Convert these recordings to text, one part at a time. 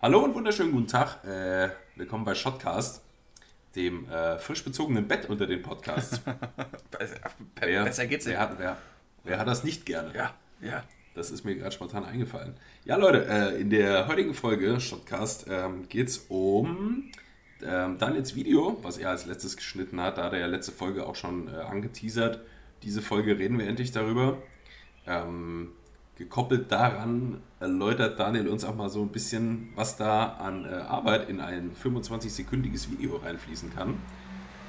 Hallo und wunderschönen guten Tag. Äh, willkommen bei Shotcast, dem äh, frisch bezogenen Bett unter den Podcasts. wer, Besser geht's wer nicht. hat, wer, wer hat das nicht gerne? Ja, ja. Das ist mir gerade spontan eingefallen. Ja, Leute, äh, in der heutigen Folge Shotcast ähm, geht es um ähm, Daniels Video, was er als letztes geschnitten hat. Da hat er ja letzte Folge auch schon äh, angeteasert. Diese Folge reden wir endlich darüber. Ähm, gekoppelt daran erläutert Daniel uns auch mal so ein bisschen, was da an äh, Arbeit in ein 25-sekündiges Video reinfließen kann.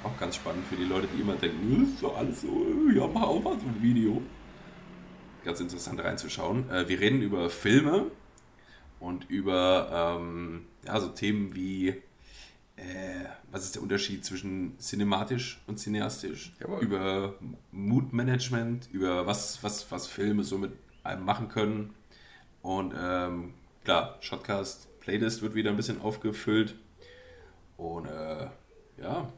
Auch ganz spannend für die Leute, die immer denken, "Äh, ist doch alles so, äh, ja, mach auch mal so ein Video. Ganz interessant reinzuschauen. Äh, wir reden über Filme und über ähm, ja, so Themen wie, äh, was ist der Unterschied zwischen cinematisch und cineastisch? Jawohl. Über Mood-Management, über was, was, was Filme so mit machen können. Und ähm, klar, Shotcast Playlist wird wieder ein bisschen aufgefüllt. Und äh, ja,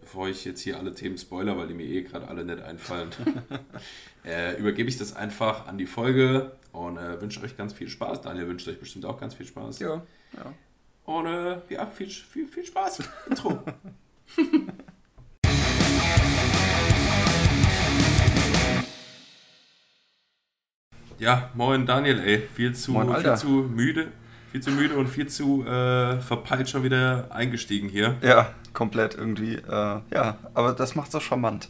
bevor ich jetzt hier alle Themen spoiler, weil die mir eh gerade alle nicht einfallen, äh, übergebe ich das einfach an die Folge und äh, wünsche euch ganz viel Spaß. Daniel wünscht euch bestimmt auch ganz viel Spaß. Ja, ja. Und äh, ja, viel, viel, viel Spaß. Intro. ja, moin Daniel, ey. Viel zu, Moin, viel zu müde. Viel zu müde und viel zu äh, verpeilt schon wieder eingestiegen hier. Ja, komplett irgendwie. Äh, ja, aber das macht's auch charmant.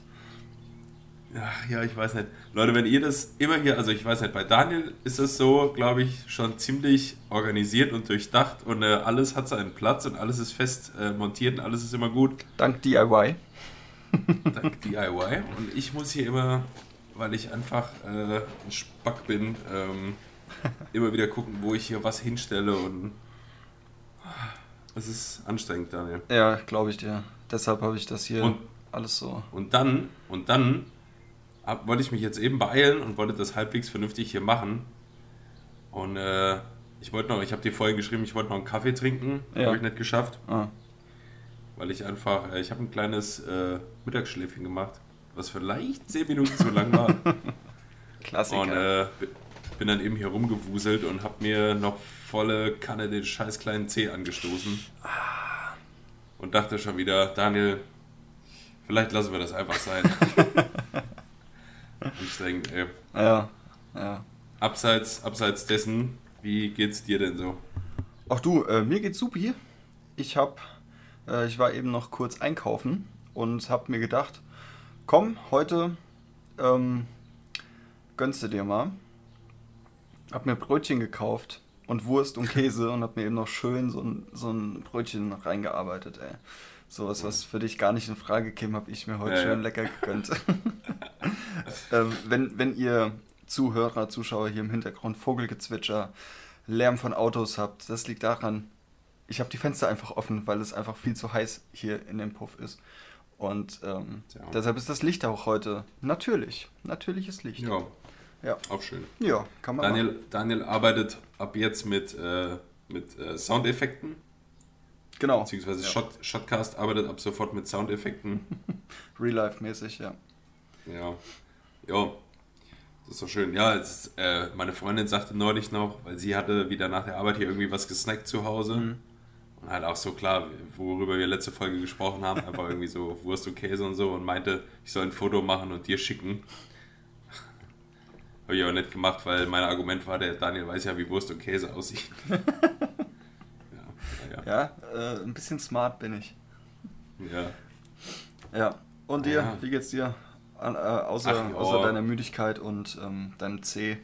Ach ja, ich weiß nicht. Leute, wenn ihr das immer hier, also ich weiß nicht, bei Daniel ist es so, glaube ich, schon ziemlich organisiert und durchdacht und äh, alles hat seinen Platz und alles ist fest äh, montiert und alles ist immer gut. Dank DIY. Dank DIY. Und ich muss hier immer, weil ich einfach äh, ein Spack bin, ähm, immer wieder gucken, wo ich hier was hinstelle und es ist anstrengend, Daniel. Ja, glaube ich dir. Deshalb habe ich das hier Und- alles so. Und dann, und dann hab, wollte ich mich jetzt eben beeilen und wollte das halbwegs vernünftig hier machen. Und äh, ich wollte noch, ich habe dir vorhin geschrieben, ich wollte noch einen Kaffee trinken. Ja. Habe ich nicht geschafft, Ah, weil ich einfach, äh, ich habe ein kleines äh, Mittagsschläfchen gemacht, was vielleicht 10 Minuten zu lang war. Klassiker. und äh, bi- bin dann eben hier rumgewuselt und habe mir noch volle Kanne den scheiß kleinen Zeh angestoßen. Und dachte schon wieder, Daniel, vielleicht lassen wir das einfach sein. Anstrengend, ey. ja, ja. Abseits, abseits dessen, wie geht's dir denn so? Ach du, äh, mir geht's supi. Ich hab, äh, ich war eben noch kurz einkaufen und hab mir gedacht, komm, heute ähm, gönnst du dir mal. Hab mir Brötchen gekauft und Wurst und Käse und hab mir eben noch schön so ein, so ein Brötchen reingearbeitet, ey. Sowas, was für dich gar nicht in Frage käme, habe ich mir heute Ja, ja. schön lecker gegönnt. ähm, wenn, wenn ihr Zuhörer, Zuschauer hier im Hintergrund Vogelgezwitscher, Lärm von Autos habt, das liegt daran, ich habe die Fenster einfach offen, weil es einfach viel zu heiß hier in dem Puff ist. Und ähm, Tja. deshalb ist das Licht auch heute natürlich. Natürliches Licht. Ja, Ja, auch schön. ja kann man machen. Daniel, Daniel arbeitet ab jetzt mit, äh, mit äh, Soundeffekten, Genau. beziehungsweise Ja. Shot, Shotcast arbeitet ab sofort mit Soundeffekten. Real-Life-mäßig, ja. Ja, ja, das ist doch schön. Ja, ist, äh, meine Freundin sagte neulich noch, weil sie hatte wieder nach der Arbeit hier irgendwie was gesnackt zu Hause. Mhm. Und halt auch so klar, worüber wir letzte Folge gesprochen haben, einfach irgendwie so Wurst und Käse und so und meinte, ich soll ein Foto machen und dir schicken. Habe ich aber nicht gemacht, weil mein Argument war, der Daniel weiß ja, wie Wurst und Käse aussieht. ja, Ja, äh, ein bisschen smart bin ich. ja, ja. Ja. Und dir, Ja. wie geht's dir? An, äh, außer, Ach ja. außer deiner Müdigkeit und ähm, deinem C.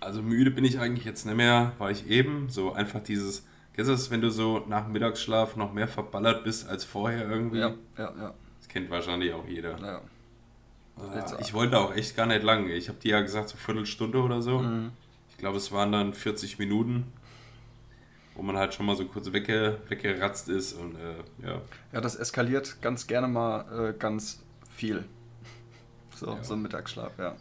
Also müde bin ich eigentlich jetzt nicht mehr, war ich eben. So einfach dieses, kennst du das, wenn du so nach Mittagsschlaf noch mehr verballert bist als vorher irgendwie? Ja, ja, ja. Das kennt wahrscheinlich auch jeder. ja. Ah, Ich wollte auch echt gar nicht lang. Ich habe dir ja gesagt, so Viertelstunde oder so. Mhm. Ich glaube, es waren dann 40 Minuten, wo man halt schon mal so kurz wegge weggeratzt ist und äh, ja. Ja, das eskaliert ganz gerne mal äh, ganz viel. So, Ja. so ein Mittagsschlaf, ja.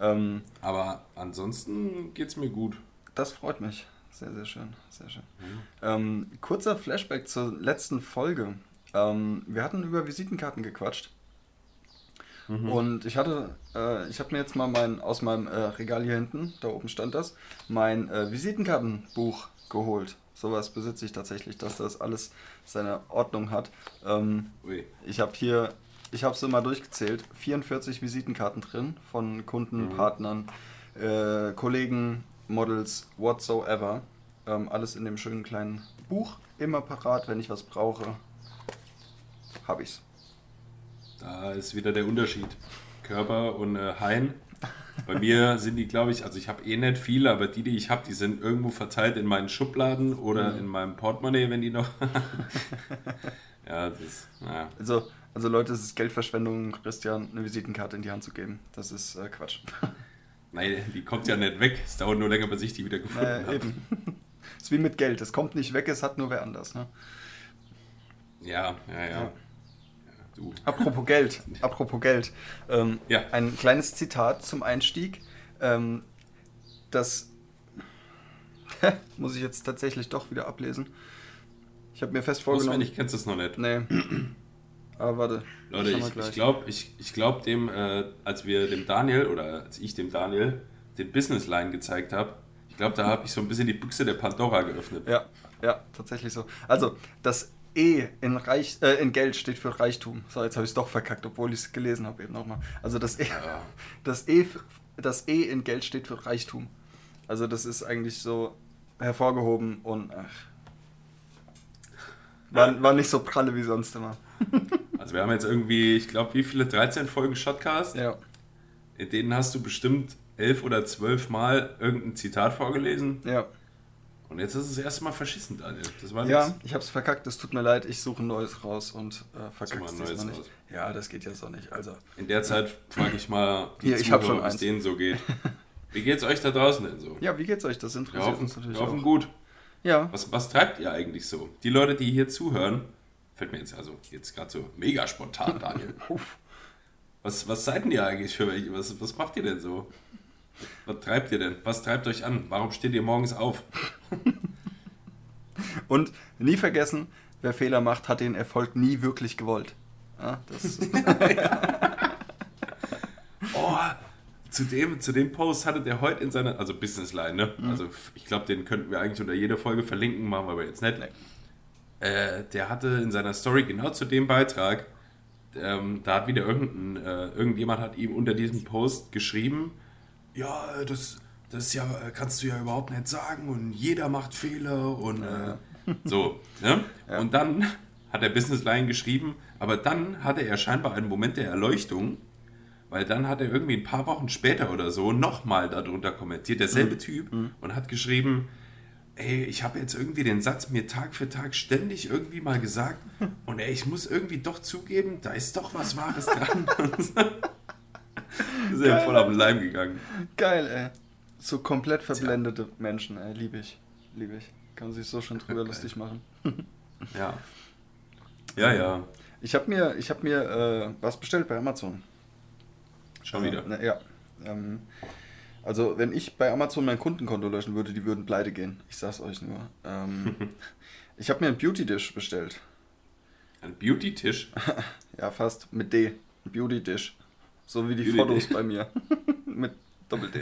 Ähm, Aber ansonsten geht's mir gut. das freut mich. Sehr, sehr schön. Sehr schön. Mhm. Ähm, kurzer Flashback zur letzten Folge. Ähm, wir hatten über Visitenkarten gequatscht. Und ich hatte, äh, ich habe mir jetzt mal mein, aus meinem äh, Regal hier hinten, da oben stand das, mein äh, Visitenkartenbuch geholt. Sowas besitze ich tatsächlich, dass das alles seine Ordnung hat. Ähm, ich habe hier, ich habe es immer durchgezählt, 44 Visitenkarten drin von Kunden, Partnern, äh, Kollegen, Models, whatsoever. Ähm, alles in dem schönen kleinen Buch, immer parat, wenn ich was brauche, habe ich's. Da ist wieder der Unterschied. Körper und äh, Hain. Bei mir sind die, glaube ich, also ich habe eh nicht viele, aber die, die ich habe, die sind irgendwo verteilt in meinen Schubladen oder Mhm. in meinem Portemonnaie, wenn die noch. ja, das ist, naja. Also, also Leute, es ist Geldverschwendung, Christian eine Visitenkarte in die Hand zu geben. Das ist äh, Quatsch. Nein, die kommt ja nicht weg. Es dauert nur länger, bis ich die wieder gefunden Äh, habe. eben. ist wie mit Geld. Es kommt nicht weg, es hat nur wer anders. Ne? Ja, ja, ja. Ja. ja du. Apropos Geld, apropos Geld. Ähm, Ja. Ein kleines Zitat zum Einstieg. Ähm, das muss ich jetzt tatsächlich doch wieder ablesen. Ich habe mir fest vorgenommen. Auswendig kennst du es noch nicht. Nee. Aber warte. Leute, ich, ich glaube, ich, ich glaub dem, äh, als wir dem Daniel oder als ich dem Daniel den Business Line gezeigt habe, ich glaube, da habe ich so ein bisschen die Büchse der Pandora geöffnet. Ja, ja, tatsächlich so. Also, das E in, Reich, äh, in Geld steht für Reichtum. So, jetzt habe ich es doch verkackt, obwohl ich es gelesen habe eben nochmal. Also das E, Ja. das, e, das E in Geld steht für Reichtum. Also das ist eigentlich so hervorgehoben und ach, war, war nicht so pralle wie sonst immer. Also wir haben jetzt irgendwie, ich glaube, wie viele? 13 Folgen Shotcast? Ja, In denen hast du bestimmt elf oder zwölf Mal irgendein Zitat vorgelesen. ja. Und jetzt ist es erstmal verschissen, Daniel. Das war Ja, nix. ich habe es verkackt, es tut mir leid, ich suche ein neues raus und äh, mal verkacke es ein neues diesmal nicht. raus. Ja, das geht ja so nicht. Also, In der Zeit frage ich mal die Hier, ich hab schon wie es eins. denen so geht. Wie geht's euch da draußen denn so? ja, wie geht's euch? Das Wir interessiert hoffen, uns natürlich wir hoffen auch. gut. Ja, Was, was treibt ihr eigentlich so? Die Leute, die hier zuhören, fällt mir jetzt also jetzt gerade so mega spontan, Daniel. Was, was seid denn ihr eigentlich für welche? Was, was macht ihr denn so? Was treibt ihr denn? Was treibt euch an? Warum steht ihr morgens auf? Und nie vergessen, wer Fehler macht, hat den Erfolg nie wirklich gewollt. Ja, Oh, zu dem, zu dem Post hatte der heute in seiner, also Businessline, ne? Mhm. Also ich glaube, den könnten wir eigentlich unter jeder Folge verlinken, machen wir aber jetzt nicht. Nee. Äh, der hatte in seiner Story genau zu dem Beitrag, ähm, da hat wieder irgendein, äh, irgendjemand hat ihm unter diesem Post geschrieben, ja, äh, das, das ja, äh, kannst du ja überhaupt nicht sagen und jeder macht Fehler und äh, so. Ne? Ja. Und dann hat der Businessline geschrieben, aber dann hatte er scheinbar einen Moment der Erleuchtung, weil dann hat er irgendwie ein paar Wochen später oder so nochmal darunter kommentiert, derselbe Typ, und hat geschrieben, ey, ich habe jetzt irgendwie den Satz mir Tag für Tag ständig irgendwie mal gesagt und ey, ich muss irgendwie doch zugeben, da ist doch was Wahres dran. ist er voll auf den Leim gegangen. geil, ey. So komplett verblendete Menschen, ey. Liebe ich. Liebe ich. Kann man sich so schon drüber Geil. lustig machen. Ja. Ja, ja. Ich habe mir, ich hab mir äh, was bestellt bei Amazon. Schon wieder. Äh, na, ja. Ähm, also, wenn ich bei Amazon mein Kundenkonto löschen würde, die würden pleite gehen. Ich sag's euch nur. Ähm, ich habe mir einen Beauty-Dish bestellt. Ein Beauty-Tisch. Ja, fast. Mit D. Ein Beauty-Dish. So wie die Beauty Fotos bei mir. Mit Doppel-D.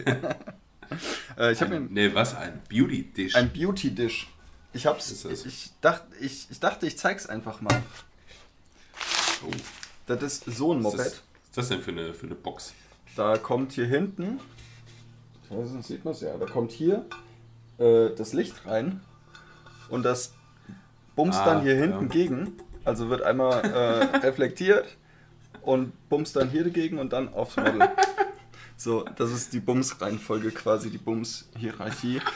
äh, ich habe Ein, mir nee, was? Ein Beauty-Tisch. ein Beauty-Dish. Ich hab's. Das? Ich, dacht, ich, ich dachte, ich zeig's einfach mal. Oh, Das ist so ein Moped. was ist das denn für eine, für eine Box? Da kommt hier hinten, weiß nicht, sieht man es ja, da kommt hier äh, das Licht rein und das bumst Ah, dann hier ja. hinten gegen. Also wird einmal äh, reflektiert und bumst dann hier dagegen und dann aufs Model. So, das ist die Bums-Reihenfolge quasi, die Bums-Hierarchie.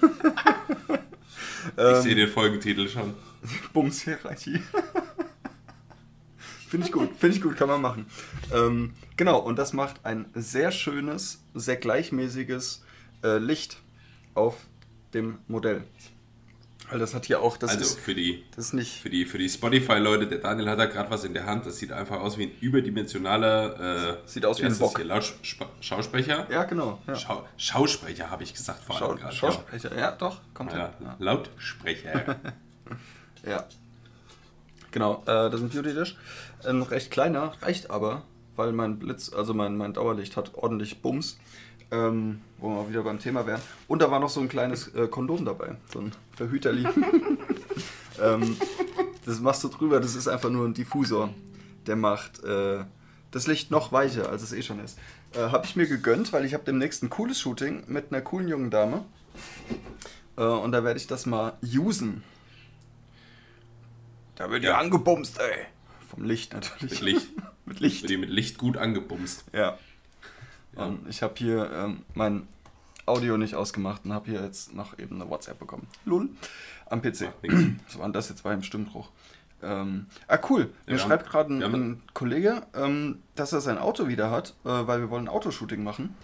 Ich Ähm, sehe den Folgentitel schon. Bums-Hierarchie. Finde ich gut, finde ich gut, kann man machen. Ähm, genau, und das macht ein sehr schönes, sehr gleichmäßiges äh, Licht auf dem Modell. Weil das hat hier auch, das, Also ist, für die, das ist nicht, für die, für die Spotify-Leute, der Daniel hat da gerade was in der Hand. Das sieht einfach aus wie ein überdimensionaler äh, Sieht aus wie ein Bock. Schausprecher? ja genau, ja. Schau Schausprecher habe ich gesagt vor allem gerade. Schausprecher, ja doch, kommt Ja. Ja. Lautsprecher. Ja. Genau, äh, das ist ein Beauty Dish. Ein recht kleiner, reicht aber weil mein Blitz, also mein, mein Dauerlicht hat ordentlich Bums. Ähm, wo wir wieder beim Thema wären. Und da war noch so ein kleines äh, Kondom dabei, so ein Verhüterli. ähm, das machst du drüber, das ist einfach nur ein Diffusor. Der macht äh, das Licht noch weicher, als es eh schon ist. Äh, habe ich mir gegönnt, weil ich habe demnächst ein cooles Shooting mit einer coolen jungen Dame. Äh, und da werde ich das mal usen. Da wird ja, ja angebumst, ey. Vom Licht natürlich. Mit Licht. mit Licht. Wird die mit Licht gut angebumst. Ja. ja. Und ich habe hier ähm, mein Audio nicht ausgemacht und habe hier jetzt noch eben eine WhatsApp bekommen. Lul. Am PC. Was war denn das jetzt? War im Stimmbruch. Ähm, ah, cool. Mir ja, schreibt gerade ein, ein, Kollege, ähm, dass er sein Auto wieder hat, äh, weil wir wollen ein Autoshooting machen.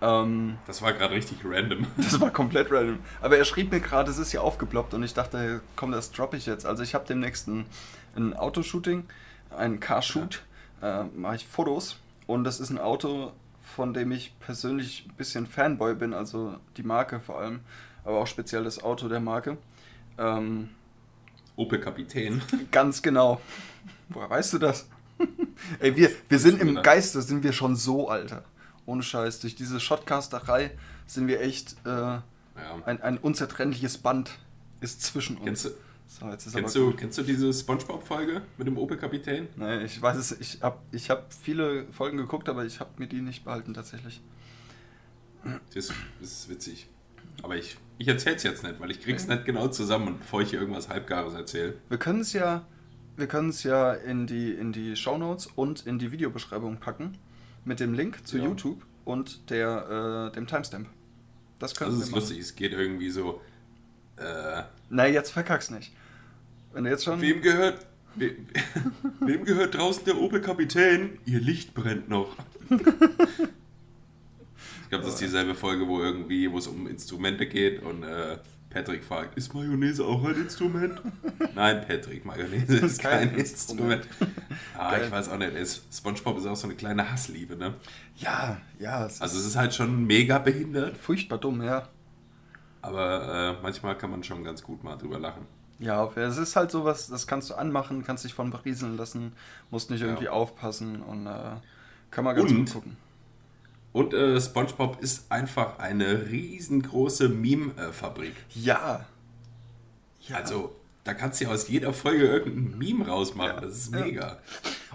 Ähm, das war gerade richtig random. Das war komplett random. Aber er schrieb mir gerade, es ist hier aufgeploppt und ich dachte, komm, das droppe ich jetzt. Also ich habe demnächst ein, ein Autoshooting, ein Carshoot, ja. äh, mache ich Fotos und das ist ein Auto, von dem ich persönlich ein bisschen Fanboy bin, also die Marke vor allem, aber auch speziell das Auto der Marke. Ähm, Opel Kapitän. Ganz genau. Woher weißt du das? Ey, wir, wir sind im Geiste, sind wir schon so, Alter. Ohne Scheiß. Durch diese Shotcasterei sind wir echt äh, ja. ein, ein unzertrennliches Band ist zwischen uns. Kennst du, so, kennst, du, kennst du diese Spongebob-Folge mit dem Opel-Kapitän? Nein, ich weiß es. Ich habe ich hab viele Folgen geguckt, aber ich habe mir die nicht behalten tatsächlich. Das ist witzig. Aber ich, ich erzähle es jetzt nicht, weil ich krieg's nicht genau zusammen, bevor ich hier irgendwas Halbgares erzähle. Wir können es ja, wir können es ja in die, in die Shownotes und in die Videobeschreibung packen mit dem Link zu ja. YouTube und der, äh, dem Timestamp. Das können das ist lustig, es geht irgendwie so. Äh, Nein, jetzt verkack's nicht. Wenn du jetzt schon. Wem gehört. We, wem gehört draußen der Opel-Kapitän? Ihr Licht brennt noch. ich glaube, das ist dieselbe Folge, wo irgendwie, wo es um Instrumente geht und äh, Patrick fragt, ist Mayonnaise auch ein Instrument? Nein, Patrick, Mayonnaise ist kein, kein Instrument. ah, ich weiß auch nicht. SpongeBob ist auch so eine kleine Hassliebe, ne? Ja, ja. Es also es ist halt schon mega behindert. Furchtbar dumm, ja. Aber äh, manchmal kann man schon ganz gut mal drüber lachen. Ja, es ist halt sowas, das kannst du anmachen, kannst dich von berieseln lassen, musst nicht irgendwie ja. aufpassen und äh, kann man ganz und, gut gucken. Und äh, SpongeBob ist einfach eine riesengroße Meme-Fabrik. Ja. ja. Also, da kannst du ja aus jeder Folge irgendein Meme rausmachen. Ja. Das ist mega.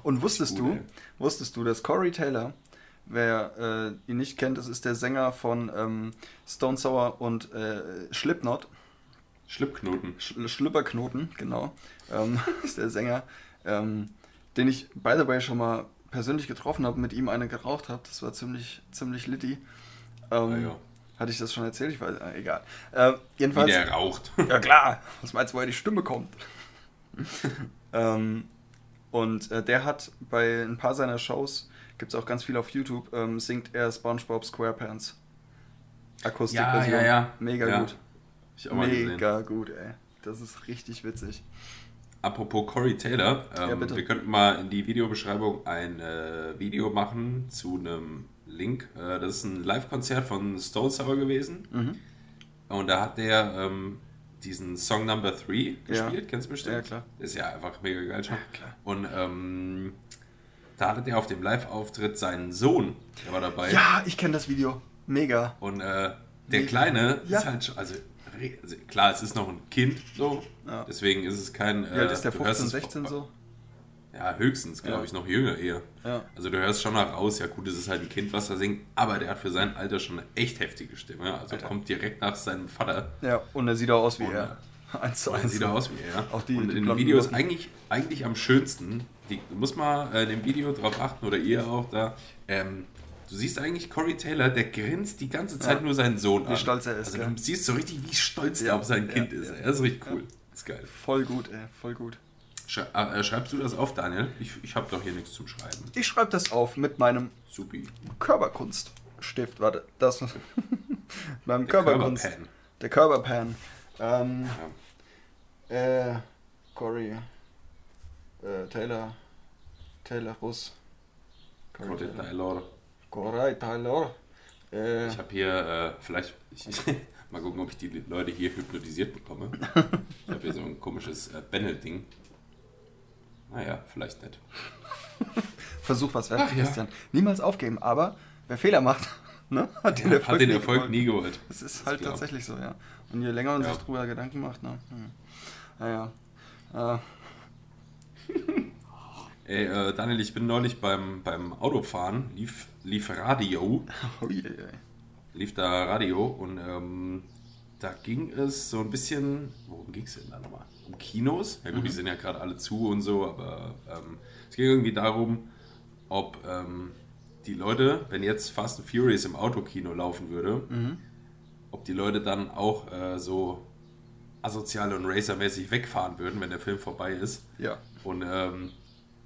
Und wusstest gut, du, ey. wusstest du, dass Corey Taylor, wer äh, ihn nicht kennt, das ist der Sänger von ähm, Stone Sour und äh, Slipknot. Schlüppknoten. Sch Schlüpperknoten, genau. Ähm, ist der Sänger, ähm, den ich, by the way, schon mal persönlich getroffen habe, mit ihm eine geraucht habe. Das war ziemlich, ziemlich litty. Ähm, ja, ja. Hatte ich das schon erzählt? Ich weiß, äh, egal. Äh, jedenfalls, Wie der raucht. Ja klar. Was meinst du, woher die Stimme kommt? ähm, und äh, der hat bei ein paar seiner Shows, gibt es auch ganz viel auf YouTube, ähm, singt er SpongeBob SquarePants. Akustikversion. Ja, ja, ja. Mega ja. gut. Mega gesehen. gut, ey. Das ist richtig witzig. Apropos Corey Taylor, ähm, ja, wir könnten mal in die Videobeschreibung ein äh, Video machen zu einem Link. Äh, das ist ein Live-Konzert von Stone Sour gewesen. Mhm. Und da hat der ähm, diesen Song Number 3 gespielt, ja. kennst du bestimmt? Ja, klar. Ist ja einfach mega geil schon. Ja, klar. Und ähm, da hatte der auf dem Live-Auftritt seinen Sohn, der war dabei. Ja, ich kenne das Video. Mega. Und äh, der Mega. Kleine ja. ist halt schon, also klar, es ist noch ein Kind, so. Ja. Deswegen ist es kein. Wie alt ist der 15, 16 so? Ja, höchstens, glaube ja. ich, noch jünger eher. Ja. Also du hörst schon nach raus, ja gut, es ist halt ein Kind, was da singt, aber der hat für sein Alter schon eine echt heftige Stimme. Also Alter. kommt direkt nach seinem Vater. Ja, und er sieht auch aus wie und, er. Eins zu eins. Sieht auch aus wie er. Auch die, und die in dem Video ist eigentlich, eigentlich am schönsten, die, du musst mal äh, in dem Video drauf achten, oder ihr auch da, ähm, Du siehst eigentlich Corey Taylor, der grinst die ganze Zeit ja. nur seinen Sohn an. Wie stolz er ist. Also du siehst so richtig, wie stolz ja. er auf sein Kind ist. Er ist richtig cool. Ist geil. Voll gut, ey. Voll gut. Äh, schreibst du das auf, Daniel? Ich, ich habe doch hier nichts zum Schreiben. Ich schreibe das auf mit meinem Supi. Körperkunststift. Warte, das. meinem Körperkunst. Körperpan. Der Körperpan. Ähm, ja. äh, Corey. Äh, Taylor. Taylor Russ. Corey Taylor. Taylor. Corey Taylor. Äh, ich habe hier, äh, vielleicht, ich, mal gucken, ob ich die Leute hier hypnotisiert bekomme. ich habe hier so ein komisches äh, Bennett-Ding. Naja, vielleicht nicht. Versuch was wert, Ach ja. Christian. Niemals aufgeben, aber wer Fehler macht, ne, hat den Erfolg, hat den nie Erfolg geholt. nie geholt. Das ist Das halt klar. tatsächlich so, ja. Und je länger man Ja. sich drüber Gedanken macht, ne, hm. naja. Äh, Ey, äh, Daniel, ich bin neulich beim, beim Autofahren, lief, lief Radio, oh je. lief da Radio und ähm, da ging es so ein bisschen, worum ging es denn da nochmal? Um Kinos? Ja gut, die sind ja gerade alle zu und so, aber ähm, es ging irgendwie darum, ob ähm, die Leute, wenn jetzt Fast and Furious im Autokino laufen würde, ob die Leute dann auch äh, so asozial und racermäßig wegfahren würden, wenn der Film vorbei ist. Ja. Und ähm,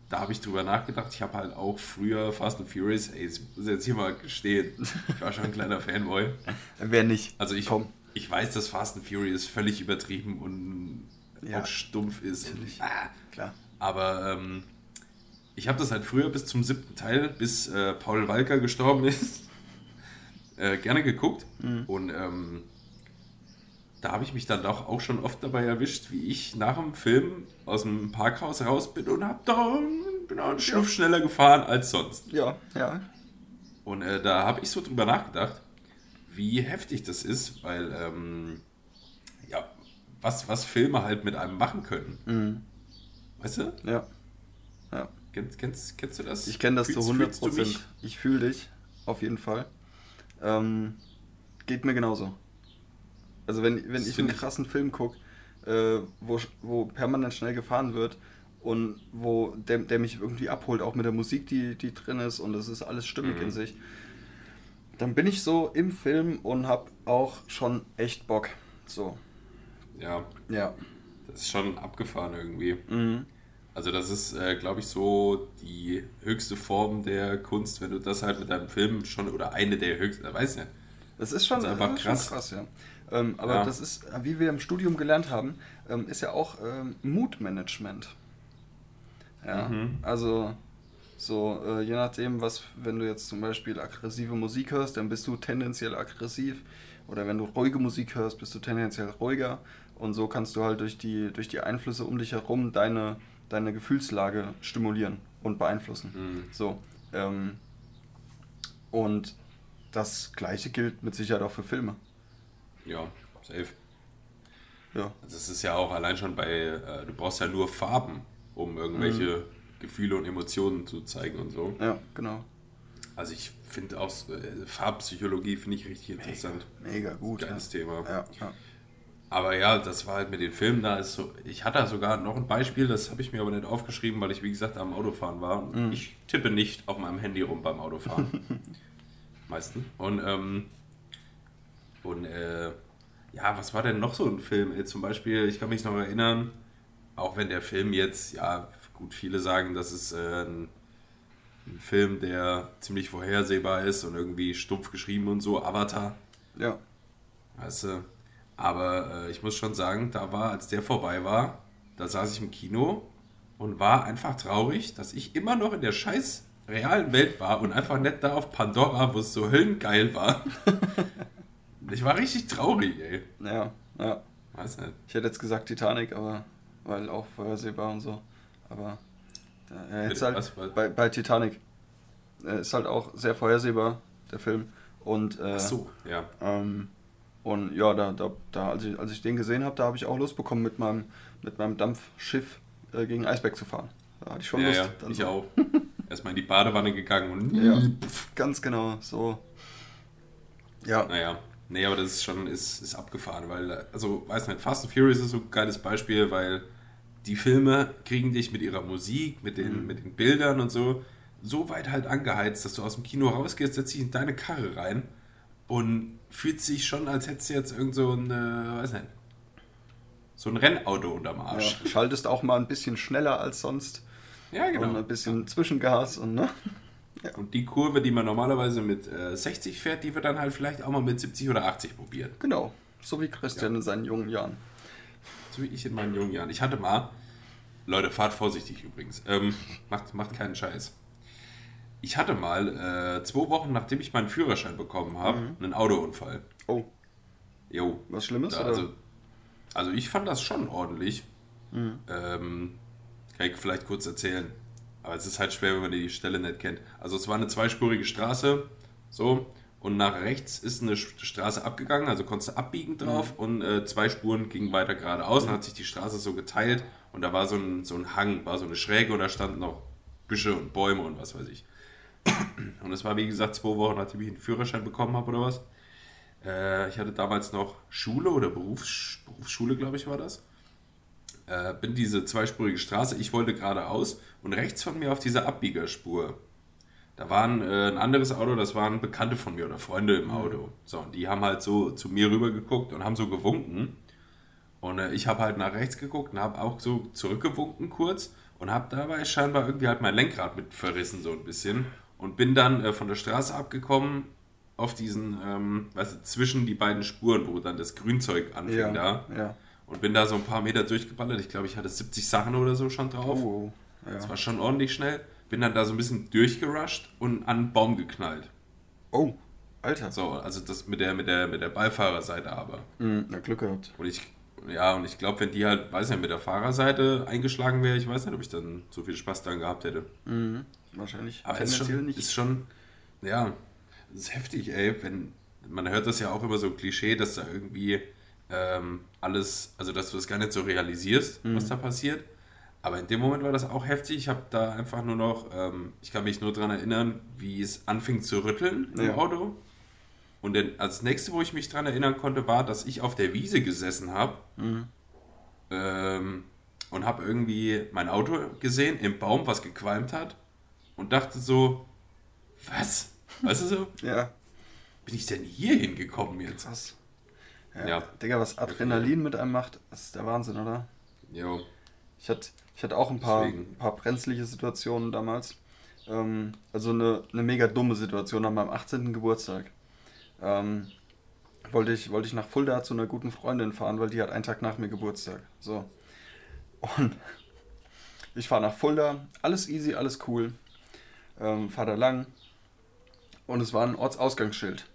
da habe ich drüber nachgedacht. Ich habe halt auch früher Fast and Furious, ey, ich muss jetzt hier mal gestehen, ich war schon ein kleiner Fanboy. Wer nicht? Also ich, Komm. ich weiß, dass Fast and Furious völlig übertrieben und Ja. auch stumpf ist. Natürlich. ah, Klar. aber ähm, ich habe das halt früher bis zum siebten Teil, bis äh, Paul Walker gestorben ist, äh, gerne geguckt. Und ähm, da habe ich mich dann doch auch schon oft dabei erwischt, wie ich nach dem Film aus dem Parkhaus raus bin und hab da, bin auch einen Schnuff schneller gefahren als sonst. Ja, ja. Und äh, da habe ich so drüber nachgedacht, wie heftig das ist, weil, ähm, ja, was, was Filme halt mit einem machen können. Mhm. Weißt du? Ja. Ja. Kennst, kennst, kennst du das? Ich kenne das zu Fühlst- 100 du mich? Prozent. Ich fühle dich, auf jeden Fall. Ähm, geht mir genauso. Also wenn, wenn ich einen ich- krassen Film gucke, äh, wo, wo permanent schnell gefahren wird und wo der, der mich irgendwie abholt, auch mit der Musik, die, die drin ist und es ist alles stimmig Mhm. in sich, dann bin ich so im Film und habe auch schon echt Bock. So, Ja, ja. das ist schon abgefahren irgendwie. Mhm. Also das ist, äh, glaube ich, so die höchste Form der Kunst, wenn du das halt mit deinem Film schon, oder eine der höchsten, weiß nicht. Das ist schon, Das ist einfach das ist schon krass. krass, ja. Ähm, aber Ja. das ist, wie wir im Studium gelernt haben, ähm, ist ja auch ähm, Moodmanagement. Ja, Mhm. also so, äh, je nachdem, was, wenn du jetzt zum Beispiel aggressive Musik hörst, dann bist du tendenziell aggressiv. Oder wenn du ruhige Musik hörst, bist du tendenziell ruhiger. Und so kannst du halt durch die, durch die Einflüsse um dich herum deine, deine Gefühlslage stimulieren und beeinflussen. Mhm. So. Ähm, und das gleiche gilt mit Sicherheit auch für Filme. Ja, safe. Ja. Also es ist ja auch allein schon bei, äh, du brauchst ja nur Farben, um irgendwelche Gefühle und Emotionen zu zeigen und so. Ja, genau. Also ich finde auch äh, Farbpsychologie finde ich richtig interessant. Mega gut. Geiles ja. Thema. Ja, ja. Aber ja, das war halt mit den Filmen da. Ist so, ich hatte sogar noch ein Beispiel, das habe ich mir aber nicht aufgeschrieben, weil ich, wie gesagt, am Autofahren war. Mhm. Ich tippe nicht auf meinem Handy rum beim Autofahren. Meistens. Und, ähm, und äh, ja, was war denn noch so ein Film? Ey, zum Beispiel, ich kann mich noch erinnern, auch wenn der Film jetzt, ja, gut, viele sagen, das ist äh, ein, ein Film, der ziemlich vorhersehbar ist und irgendwie stumpf geschrieben und so, Avatar. ja. Weißt du? Aber äh, ich muss schon sagen, da war, als der vorbei war, da saß ich im Kino und war einfach traurig, dass ich immer noch in der scheiß realen Welt war und einfach nicht da auf Pandora, wo es so höllengeil war. ich war richtig traurig, ey. Ja, ja. Weiß nicht. Ich hätte jetzt gesagt Titanic, aber weil auch vorhersehbar und so. Aber äh, jetzt Bitte, halt was, was? bei, bei Titanic äh, ist halt auch sehr vorhersehbar der Film und äh, Ach so, ja. ähm, und ja, da, da, da als, ich, als ich den gesehen habe, da habe ich auch Lust bekommen, mit meinem, mit meinem Dampfschiff äh, gegen Eisberg zu fahren. Da hatte ich schon Ja, Lust. ja, ich so. auch. Erstmal in die Badewanne gegangen und Ja, ganz genau, so. Ja, Naja, nee, aber das ist schon, ist, ist abgefahren, weil, also, weiß nicht, Fast and Furious ist so ein geiles Beispiel, weil die Filme kriegen dich mit ihrer Musik, mit den, mit den Bildern und so, so weit halt angeheizt, dass du aus dem Kino rausgehst, setzt dich in deine Karre rein und fühlst dich schon, als hättest du jetzt irgend so ein, äh, weiß nicht, so ein Rennauto unterm Arsch. ja, schaltest auch mal ein bisschen schneller als sonst Ja, genau. und ein bisschen Zwischengas und ne? Und die Kurve, die man normalerweise mit äh, 60 fährt, die wird dann halt vielleicht auch mal mit 70 oder 80 probieren. Genau, so wie Christian in seinen jungen Jahren. So wie ich in meinen jungen Jahren. Ich hatte mal, Leute, fahrt vorsichtig übrigens, ähm, macht, macht keinen Scheiß. Ich hatte mal, äh, zwei Wochen nachdem ich meinen Führerschein bekommen habe, einen Autounfall. Oh, Jo. was Schlimmes? Da, also, also ich fand das schon ordentlich. Mhm. Ähm, kann ich vielleicht kurz erzählen. Aber es ist halt schwer, wenn man die Stelle nicht kennt. Also es war eine zweispurige Straße, so, und nach rechts ist eine Straße abgegangen, also konntest du abbiegen drauf mhm. und äh, zwei Spuren gingen weiter geradeaus. Mhm. Dann hat sich die Straße so geteilt und da war so ein, so ein Hang, war so eine Schräge und da standen noch Büsche und Bäume und was weiß ich. Und es war wie gesagt zwei Wochen, nachdem ich einen Führerschein bekommen habe oder was. Äh, ich hatte damals noch Schule oder Berufs Berufsschule, glaube ich, war das. Äh, bin diese zweispurige Straße, ich wollte geradeaus und rechts von mir auf dieser Abbiegerspur da war ein, äh, ein anderes Auto, das waren Bekannte von mir oder Freunde im Auto. So, und die haben halt so zu mir rüber geguckt und haben so gewunken. Und äh, ich habe halt nach rechts geguckt und habe auch so zurückgewunken kurz und habe dabei scheinbar irgendwie halt mein Lenkrad mit verrissen so ein bisschen und bin dann äh, von der Straße abgekommen auf diesen, ähm, weißt du, zwischen die beiden Spuren, wo dann das Grünzeug anfing ja, da. Ja. Und bin da so ein paar Meter durchgeballert. Ich glaube, ich hatte 70 Sachen oder so schon drauf. Oh, ja. Das war schon ordentlich schnell bin dann da so ein bisschen durchgerusht und an einen Baum geknallt. Oh, Alter. So, also das mit der, mit der, mit der Beifahrerseite aber. Mhm, na, Glück gehabt. Und ich, ja, und ich glaube, wenn die halt, weiß nicht, mit der Fahrerseite eingeschlagen wäre, ich weiß nicht, ob ich dann so viel Spaß daran gehabt hätte. Mhm, wahrscheinlich. Aber es ist schon, ist schon, ja, das ist heftig, ey, wenn, man hört das ja auch immer so Klischee, dass da irgendwie ähm, alles, also dass du das gar nicht so realisierst, mhm. was da passiert. Aber in dem Moment war das auch heftig. Ich habe da einfach nur noch, ähm, ich kann mich nur daran erinnern, wie es anfing zu rütteln im ja. Auto. Und dann, als nächste, wo ich mich daran erinnern konnte, war, dass ich auf der Wiese gesessen habe mhm. ähm, und habe irgendwie mein Auto gesehen im Baum, was gequalmt hat und dachte so, was? Weißt du so? ja. Bin ich denn hier hingekommen jetzt? Krass. Ja, ja. Digga, was Adrenalin mit einem macht, das ist der Wahnsinn, oder? Jo. Ich hatte ich hatte auch ein paar, ein paar brenzliche Situationen damals. Ähm, also eine, eine mega dumme Situation an meinem 18. Geburtstag. Ähm, wollte, ich, wollte ich nach Fulda zu einer guten Freundin fahren, weil die hat einen Tag nach mir Geburtstag. So. Und ich fahre nach Fulda, alles easy, alles cool. Ähm, fahre da lang. Und es war ein Ortsausgangsschild.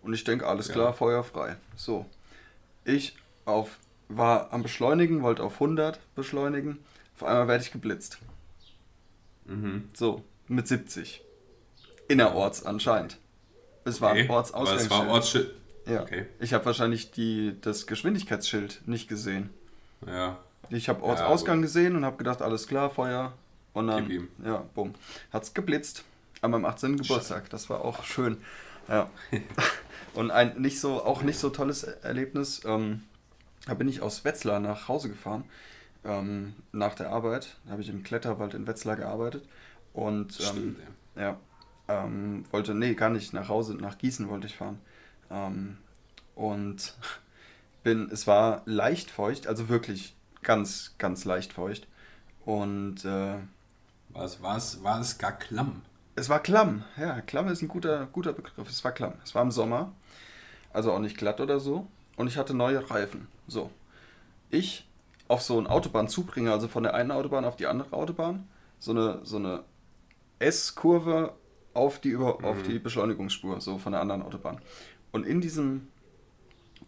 Und ich denke, alles klar, ja. Feuer frei. So. Ich auf war am Beschleunigen, wollte auf 100 beschleunigen. Auf einmal werde ich geblitzt. Mhm. So, mit 70. Innerorts anscheinend. Es war okay. Ortsausgangsschild. Es war Ortsschild. Ja. Okay. Ich habe wahrscheinlich die, das Geschwindigkeitsschild nicht gesehen. Ja. Ich habe Ortsausgang ja, gesehen und habe gedacht, alles klar, Feuer. Und dann, ihm. ja, bumm. Hat's geblitzt. An meinem 18. Geburtstag. Das war auch schön. Ja. und ein nicht so, auch nicht so tolles Erlebnis. Ähm, da bin ich aus Wetzlar nach Hause gefahren. Ähm, nach der Arbeit. Da habe ich im Kletterwald in Wetzlar gearbeitet. Und ähm, Stimmt, ja. ja ähm, wollte, nee, gar nicht nach Hause, nach Gießen wollte ich fahren. Ähm, und bin, es war leicht feucht, also wirklich ganz, ganz leicht feucht. Und äh, war, es, war, es, war es gar klamm? Es war klamm, ja. Klamm ist ein guter, guter Begriff. Es war klamm. Es war im Sommer, also auch nicht glatt oder so. Und ich hatte neue Reifen. So. Ich auf so einen Autobahnzubringer, also von der einen Autobahn auf die andere Autobahn, so eine, so eine S-Kurve auf die, mhm. auf die Beschleunigungsspur, so von der anderen Autobahn. Und in diesem,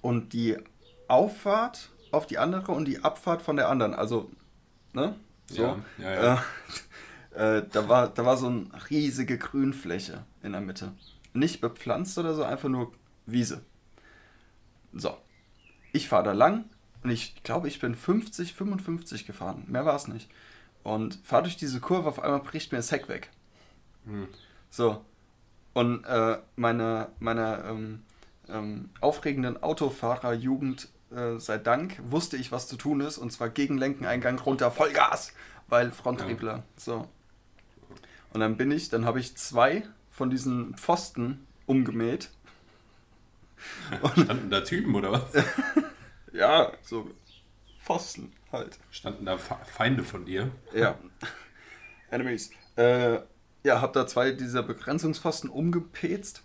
und die Auffahrt auf die andere und die Abfahrt von der anderen, also, ne? So, ja, ja, ja. Äh, äh, da, war, da war so eine riesige Grünfläche in der Mitte. Nicht bepflanzt oder so, einfach nur Wiese. So, ich fahre da lang und ich glaube, ich bin 50, 55 gefahren. Mehr war es nicht. Und fahre durch diese Kurve, auf einmal bricht mir das Heck weg. Hm. So. Und äh, meine, meiner ähm, ähm, aufregenden Autofahrerjugend äh, sei Dank wusste ich, was zu tun ist. Und zwar Gegenlenken, Eingang runter, Vollgas, weil Fronttriebler. Ja. So. Und dann bin ich, dann habe ich zwei von diesen Pfosten umgemäht Standen da Typen oder was? ja, so Pfosten halt. Standen da Feinde von dir? Ja. Enemies. Äh, ja, hab da zwei dieser Begrenzungspfosten umgepetzt.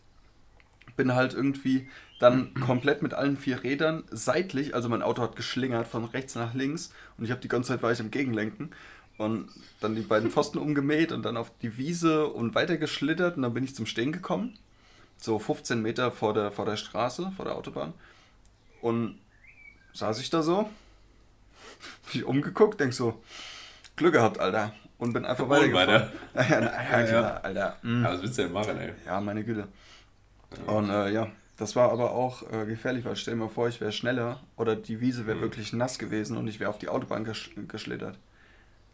Bin halt irgendwie dann komplett mit allen vier Rädern seitlich, also mein Auto hat geschlingert von rechts nach links und ich habe die ganze Zeit war ich im Gegenlenken und dann die beiden Pfosten umgemäht und dann auf die Wiese und weiter geschlittert und dann bin ich zum Stehen gekommen so 15 Meter vor der, vor der Straße, vor der Autobahn. Und saß ich da so, mich umgeguckt, denk so, Glück gehabt, Alter. und bin einfach weitergefahren. weiter. ja, ja, klar, Alter. Mm. Ja, was willst du denn machen, ey? Ja, meine Güte. Und äh, ja, das war aber auch äh, gefährlich, weil stell dir mal vor, ich wäre schneller oder die Wiese wäre wirklich nass gewesen und ich wäre auf die Autobahn gesch geschlittert.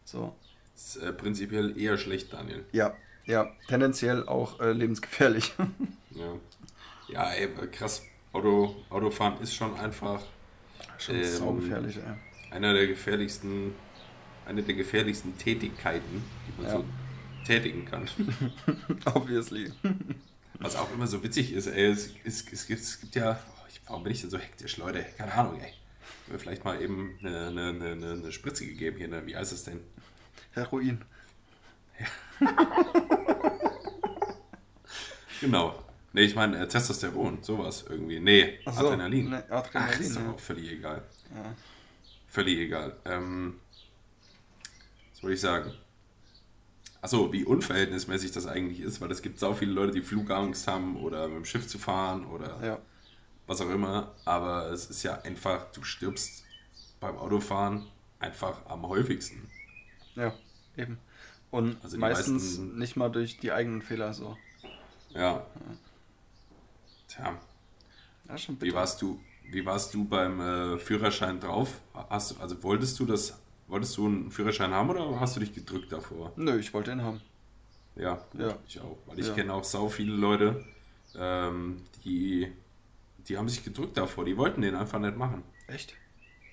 So. Das ist äh, prinzipiell eher schlecht, Daniel. Ja, ja, tendenziell auch äh, lebensgefährlich. Ja, ja ey, krass. Auto, Autofahren ist schon einfach Schon Ähm, saugefährlich, ey. einer der gefährlichsten, eine der gefährlichsten Tätigkeiten, die man Ja. so tätigen kann. Obviously. Was auch immer so witzig ist, ey, es, es, es, gibt, es gibt ja, oh, ich, warum bin ich denn so hektisch, Leute? Keine Ahnung, ey. Mir vielleicht mal eben eine, eine, eine, eine Spritze gegeben hier, ne? wie heißt es denn? Heroin. Genau. Nee, ich meine äh, Testosteron, sowas irgendwie. Nee, Ach so, Adrenalin. Ach, Adrenalin, ist doch ja. auch völlig egal. Ja. Völlig egal. Ähm, was wollte ich sagen? Achso, wie unverhältnismäßig das eigentlich ist, weil es gibt sau viele Leute, die Flugangst haben oder mit dem Schiff zu fahren oder Ja. was auch immer. Aber es ist ja einfach, du stirbst beim Autofahren einfach am häufigsten. Ja, eben. Und Also meistens meisten- nicht mal durch die eigenen Fehler so. Ja. Tja, Ja, wie warst du, wie warst du beim äh, Führerschein drauf? Hast, du- also wolltest du das, wolltest du einen Führerschein haben oder hast du dich gedrückt davor? Nö, ich wollte ihn haben. Ja, gut, Ja. ich auch. Weil ich Ja. kenne auch sau viele Leute, ähm, die, die haben sich gedrückt davor, die wollten den einfach nicht machen. Echt?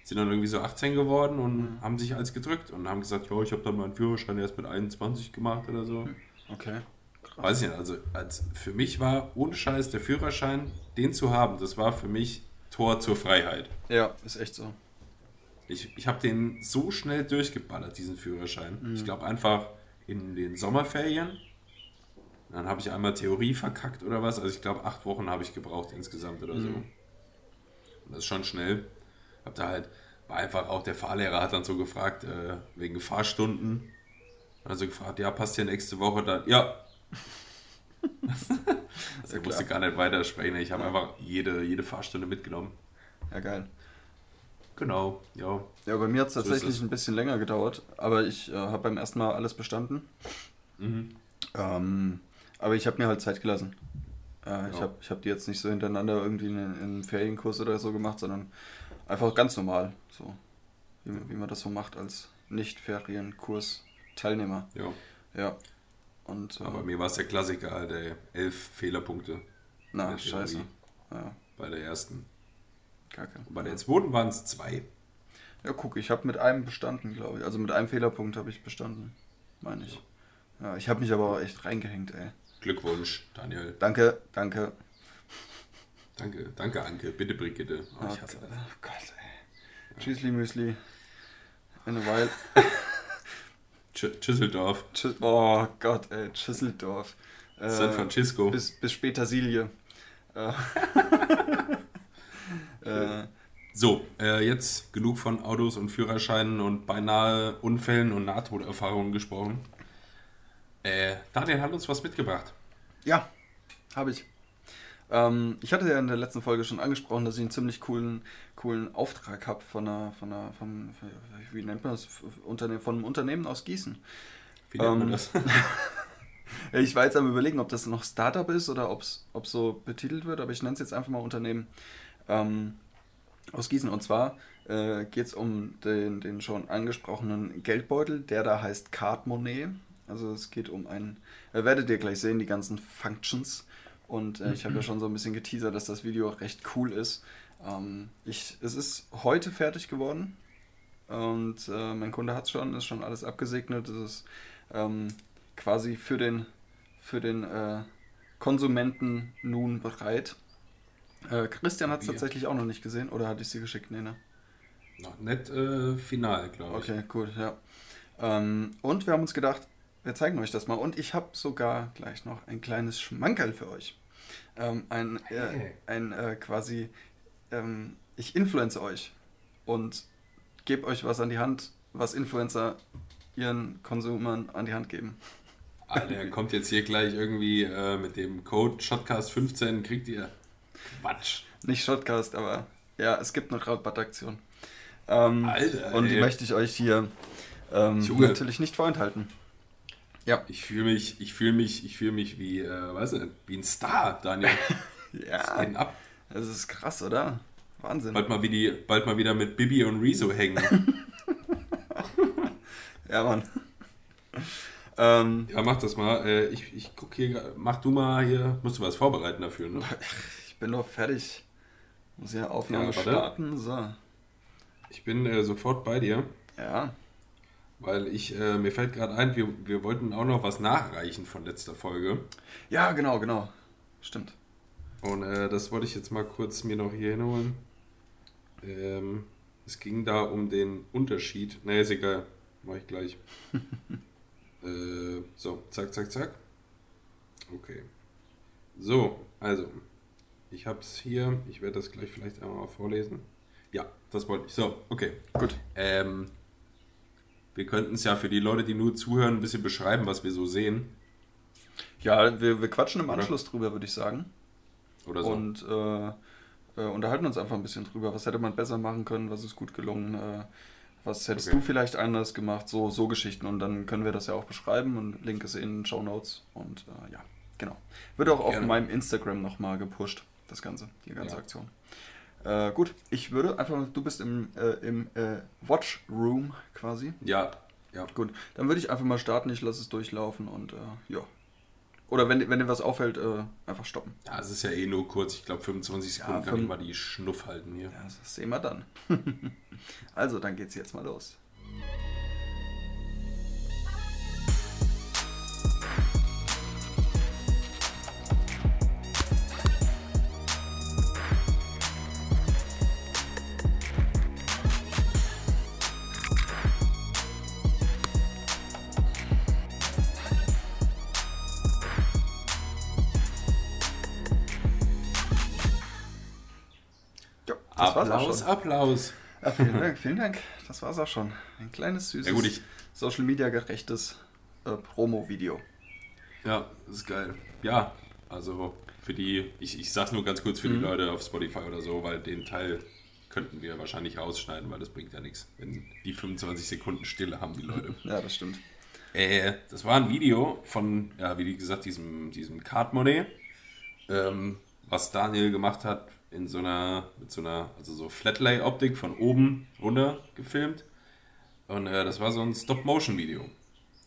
Sind dann irgendwie so 18 geworden und Mhm. haben sich als gedrückt und haben gesagt, ja, ich habe dann meinen Führerschein erst mit 21 gemacht oder so. Okay. Weiß ich nicht, also als, für mich war ohne Scheiß der Führerschein, den zu haben, das war für mich Tor zur Freiheit. Ja, ist echt so. Ich, ich habe den so schnell durchgeballert, diesen Führerschein. Mhm. Ich glaube einfach in den Sommerferien. Dann habe ich einmal Theorie verkackt oder was. Also ich glaube, acht Wochen habe ich gebraucht insgesamt oder Mhm. so. Und das ist schon schnell. Hab da halt, war einfach auch der Fahrlehrer hat dann so gefragt, äh, wegen Fahrstunden. Also gefragt, ja, passt hier nächste Woche dann? Ja. also ich musste gar nicht weitersprechen. Ich habe einfach jede, jede Fahrstunde mitgenommen. Ja, geil. Genau, ja. Ja, bei mir hat es So tatsächlich es. ein bisschen länger gedauert, aber ich äh, habe beim ersten Mal alles bestanden. Mhm. Ähm, aber ich habe mir halt Zeit gelassen. Äh, Ich Ja. habe ich hab die jetzt nicht so hintereinander irgendwie in, in einem Ferienkurs oder so gemacht, sondern einfach ganz normal, so wie, wie man das so macht als Nicht-Ferienkurs-Teilnehmer. ja. Ja. Und äh, Aber bei mir war es der Klassiker, halt, ey. Elf Fehlerpunkte na, der scheiße. Ja, bei der ersten. kacke. Und bei der zweiten waren es zwei. Ja, guck, ich habe mit einem bestanden, glaube ich. Also mit einem Fehlerpunkt habe ich bestanden, meine ich. Ja, ich habe mich aber auch echt reingehängt, ey. Glückwunsch, Daniel. Danke, danke. Danke, danke, Anke. Bitte, Brigitte. Oh, ich Oh, hasse das. Gott, ey. Tschüssli Müsli. In a while. Tsch- Tschüsseldorf, Tschüss, oh Gott, ey. Schüsseldorf. Äh, San Francisco. bis, bis Petersilie. Äh, äh, So, äh, jetzt genug von Autos und Führerscheinen und beinahe Unfällen und Nahtoderfahrungen gesprochen. Äh, Daniel hat uns was mitgebracht. ja, habe ich. Ähm, ich hatte ja in der letzten Folge schon angesprochen, dass ich einen ziemlich coolen, coolen Auftrag habe von einer, von einer, von, wie nennt man das, Unternehmen, von einem Unternehmen aus Gießen. Wie nennt man Ähm, das? Ja, Ich war jetzt am überlegen, ob das noch Startup ist oder ob es so betitelt wird, aber ich nenne es jetzt einfach mal Unternehmen ähm, aus Gießen. Und zwar äh, geht es um den, den schon angesprochenen Geldbeutel, der da heißt Card Money. Also es geht um einen, äh, werdet ihr gleich sehen, die ganzen Functions. Und äh, ich habe ja schon so ein bisschen geteasert, dass das Video recht cool ist. Ähm, ich, es ist heute fertig geworden und äh, mein Kunde hat es schon, ist schon alles abgesegnet. Es ist ähm, quasi für den, für den äh, Konsumenten nun bereit. Äh, Christian hat es tatsächlich auch noch nicht gesehen oder hatte ich sie geschickt? Nee, ne? Noch nicht äh, final, glaube ich. Okay, gut, ja. Ähm, und wir haben uns gedacht, wir zeigen euch das mal. Und ich habe sogar gleich noch ein kleines Schmankerl für euch. Ähm, ein äh, ein äh, quasi, ähm, ich influence euch und gebe euch was an die Hand, was Influencer ihren Konsumern an die Hand geben. Alter, kommt jetzt hier gleich irgendwie äh, mit dem Code Shotcast15, kriegt ihr Quatsch. Nicht Shotcast, aber ja, es gibt eine Rabattaktion. Ähm, Alter, und die ey. möchte ich euch hier ähm, natürlich nicht vorenthalten. Ja. Ich fühle mich, ich fühle mich, ich fühle mich wie, äh, weiß nicht, wie ein Star, Daniel. Ja, ab? das ist krass, oder? Wahnsinn. Bald mal, wie die, bald mal wieder mit Bibi und Rezo hängen. Ja, Mann. ähm, Ja, mach das mal. Äh, ich, ich guck hier, mach du mal hier, musst du was vorbereiten dafür, ne? ich bin doch fertig. Muss ja Aufnahme Ja, starten. So. Ich bin äh, sofort bei dir, Ja. Weil ich, äh, mir fällt gerade ein, wir, wir wollten auch noch was nachreichen von letzter Folge. Ja, genau, genau. Stimmt. Und äh, das wollte ich jetzt mal kurz mir noch hier hinholen. Ähm, es ging da um den Unterschied. Ne, ist egal. Mach ich gleich. äh, so, zack, zack, zack. Okay. So, also. Ich hab's hier. Ich werde das gleich vielleicht einmal mal vorlesen. Ja, das wollte ich. So, okay. Gut. Ähm, wir könnten es ja für die Leute, die nur zuhören, ein bisschen beschreiben, was wir so sehen. Ja, wir, wir quatschen im Oder? Anschluss drüber, würde ich sagen. Oder so. Und äh, äh, unterhalten uns einfach ein bisschen drüber. Was hätte man besser machen können? Was ist gut gelungen? Äh, was hättest Okay. du vielleicht anders gemacht? So, so Geschichten. Und dann können wir das ja auch beschreiben und Link ist in den Show Notes. Und äh, ja, genau. Wird auch auf Gerne. meinem Instagram nochmal gepusht, das Ganze, die ganze Ja. Aktion. Äh, gut, ich würde einfach, du bist im, äh, im äh, Watch Room quasi. ja, ja. Gut, dann würde ich einfach mal starten, ich lasse es durchlaufen und äh, ja. Oder wenn, wenn dir was auffällt, äh, einfach stoppen. Ja, es ist ja eh nur kurz. Ich glaube, 25 Sekunden Ja, kann ich mal die Schnuff halten hier. Ja, das sehen wir dann. also, dann geht's jetzt mal los. Applaus, schon. Applaus. Ja, vielen Dank, vielen Dank. Das war's auch schon. Ein kleines, süßes, Ja, gut, ich- Social Media gerechtes äh, Promo-Video. Ja, das ist geil. Ja, also für die, ich, ich sag's nur ganz kurz für die Leute auf Spotify oder so, weil den Teil könnten wir wahrscheinlich rausschneiden, weil das bringt ja nichts, wenn die 25 Sekunden Stille haben, die Leute. Ja, das stimmt. Äh, das war ein Video von, ja, wie gesagt, diesem, diesem Card Money, ähm, was Daniel gemacht hat in so einer, mit so einer, also so Flatlay-Optik von oben runter gefilmt. Und äh, das war so ein Stop-Motion-Video.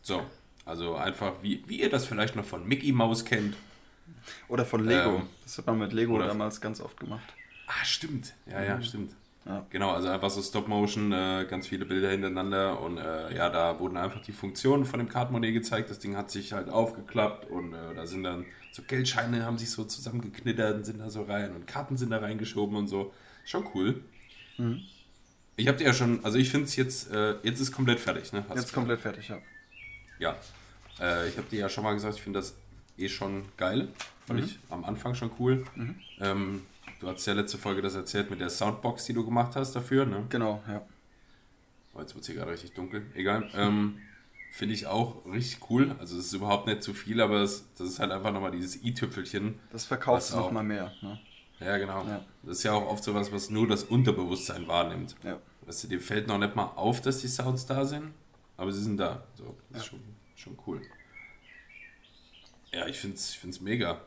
So, also einfach, wie, wie ihr das vielleicht noch von Mickey Mouse kennt. Oder von Lego. Ähm, das hat man mit Lego damals ganz oft gemacht. Ah, stimmt. Ja, ja, stimmt. Ja. Genau, also einfach so Stop-Motion, äh, ganz viele Bilder hintereinander und äh, ja, da wurden einfach die Funktionen von dem Card-Money gezeigt. Das Ding hat sich halt aufgeklappt und äh, da sind dann so Geldscheine haben sich so zusammengeknittert und sind da so rein und Karten sind da reingeschoben und so. Schon cool. Ich habe dir ja schon, also ich finde es jetzt, äh, jetzt ist komplett fertig, ne? Hast Jetzt komplett fertig, ja. Ja. Äh, ich habe dir ja schon mal gesagt, ich finde das eh schon geil. Fand Mhm. ich am Anfang schon cool. Ähm, du hast ja letzte Folge das erzählt mit der Soundbox, die du gemacht hast dafür, ne? Genau, ja. Oh, jetzt wird es hier gerade richtig dunkel. Egal. Ähm, Finde ich auch richtig cool. Also es ist überhaupt nicht zu viel, aber es, das ist halt einfach nochmal dieses i-Tüpfelchen. Das verkauft Was noch auch. mal mehr. Ne? Ja, genau. Ja. Das ist ja auch oft sowas, was nur das Unterbewusstsein wahrnimmt. Ja. Weißt du, dir fällt noch nicht mal auf, dass die Sounds da sind, aber sie sind da. So, das ist schon, schon cool. Ja, ich finde es ich find's mega.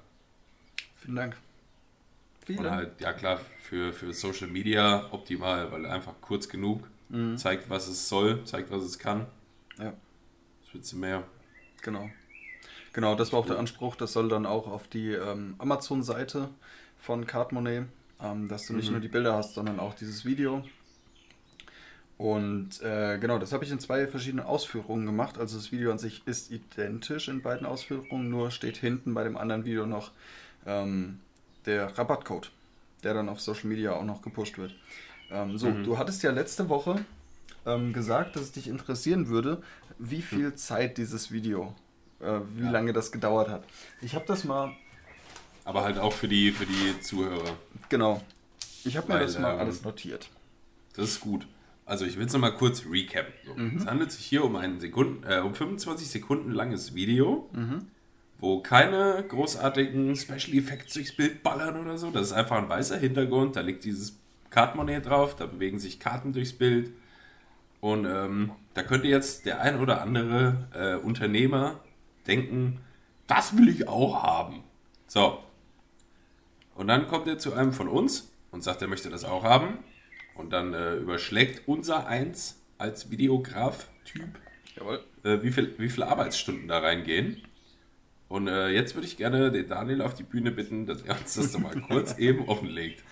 Vielen Dank. Und Dank. halt, ja klar, für, für Social Media optimal, weil einfach kurz genug Mhm. zeigt, was es soll, zeigt, was es kann. Ja, Das wird mehr. genau. Genau, das war auch der Anspruch. Das soll dann auch auf die ähm, Amazon-Seite von Cardmoney, ähm, dass du nicht Mhm. nur die Bilder hast, sondern auch dieses Video. Und äh, genau, das habe ich in zwei verschiedenen Ausführungen gemacht. Also das Video an sich ist identisch in beiden Ausführungen, nur steht hinten bei dem anderen Video noch ähm, der Rabattcode, der dann auf Social Media auch noch gepusht wird. Ähm, so, Mhm. du hattest ja letzte Woche ähm, gesagt, dass es dich interessieren würde, wie viel Zeit dieses Video, äh, wie Mhm. Ja. lange das gedauert hat. Ich habe das mal, Aber halt auch für die, für die Zuhörer. genau, ich habe mir Weil, das mal ähm, alles notiert. Das ist gut. Also ich will es nochmal kurz recappen. So, Es handelt sich hier um ein Sekunden, äh, um 25 Sekunden langes Video, wo keine großartigen Special Effects durchs Bild ballern oder so. Das ist einfach ein weißer Hintergrund, da liegt dieses Kartenmoney drauf, da bewegen sich Karten durchs Bild. Und ähm, da könnte jetzt der ein oder andere äh, Unternehmer denken, das will ich auch haben. So. Und dann kommt er zu einem von uns und sagt, er möchte das auch haben. Und dann äh, überschlägt unser Eins als Videograf-Typ, äh, wie, viel, wie viele Arbeitsstunden da reingehen. Und äh, jetzt würde ich gerne den Daniel auf die Bühne bitten, dass er uns das mal kurz eben offenlegt.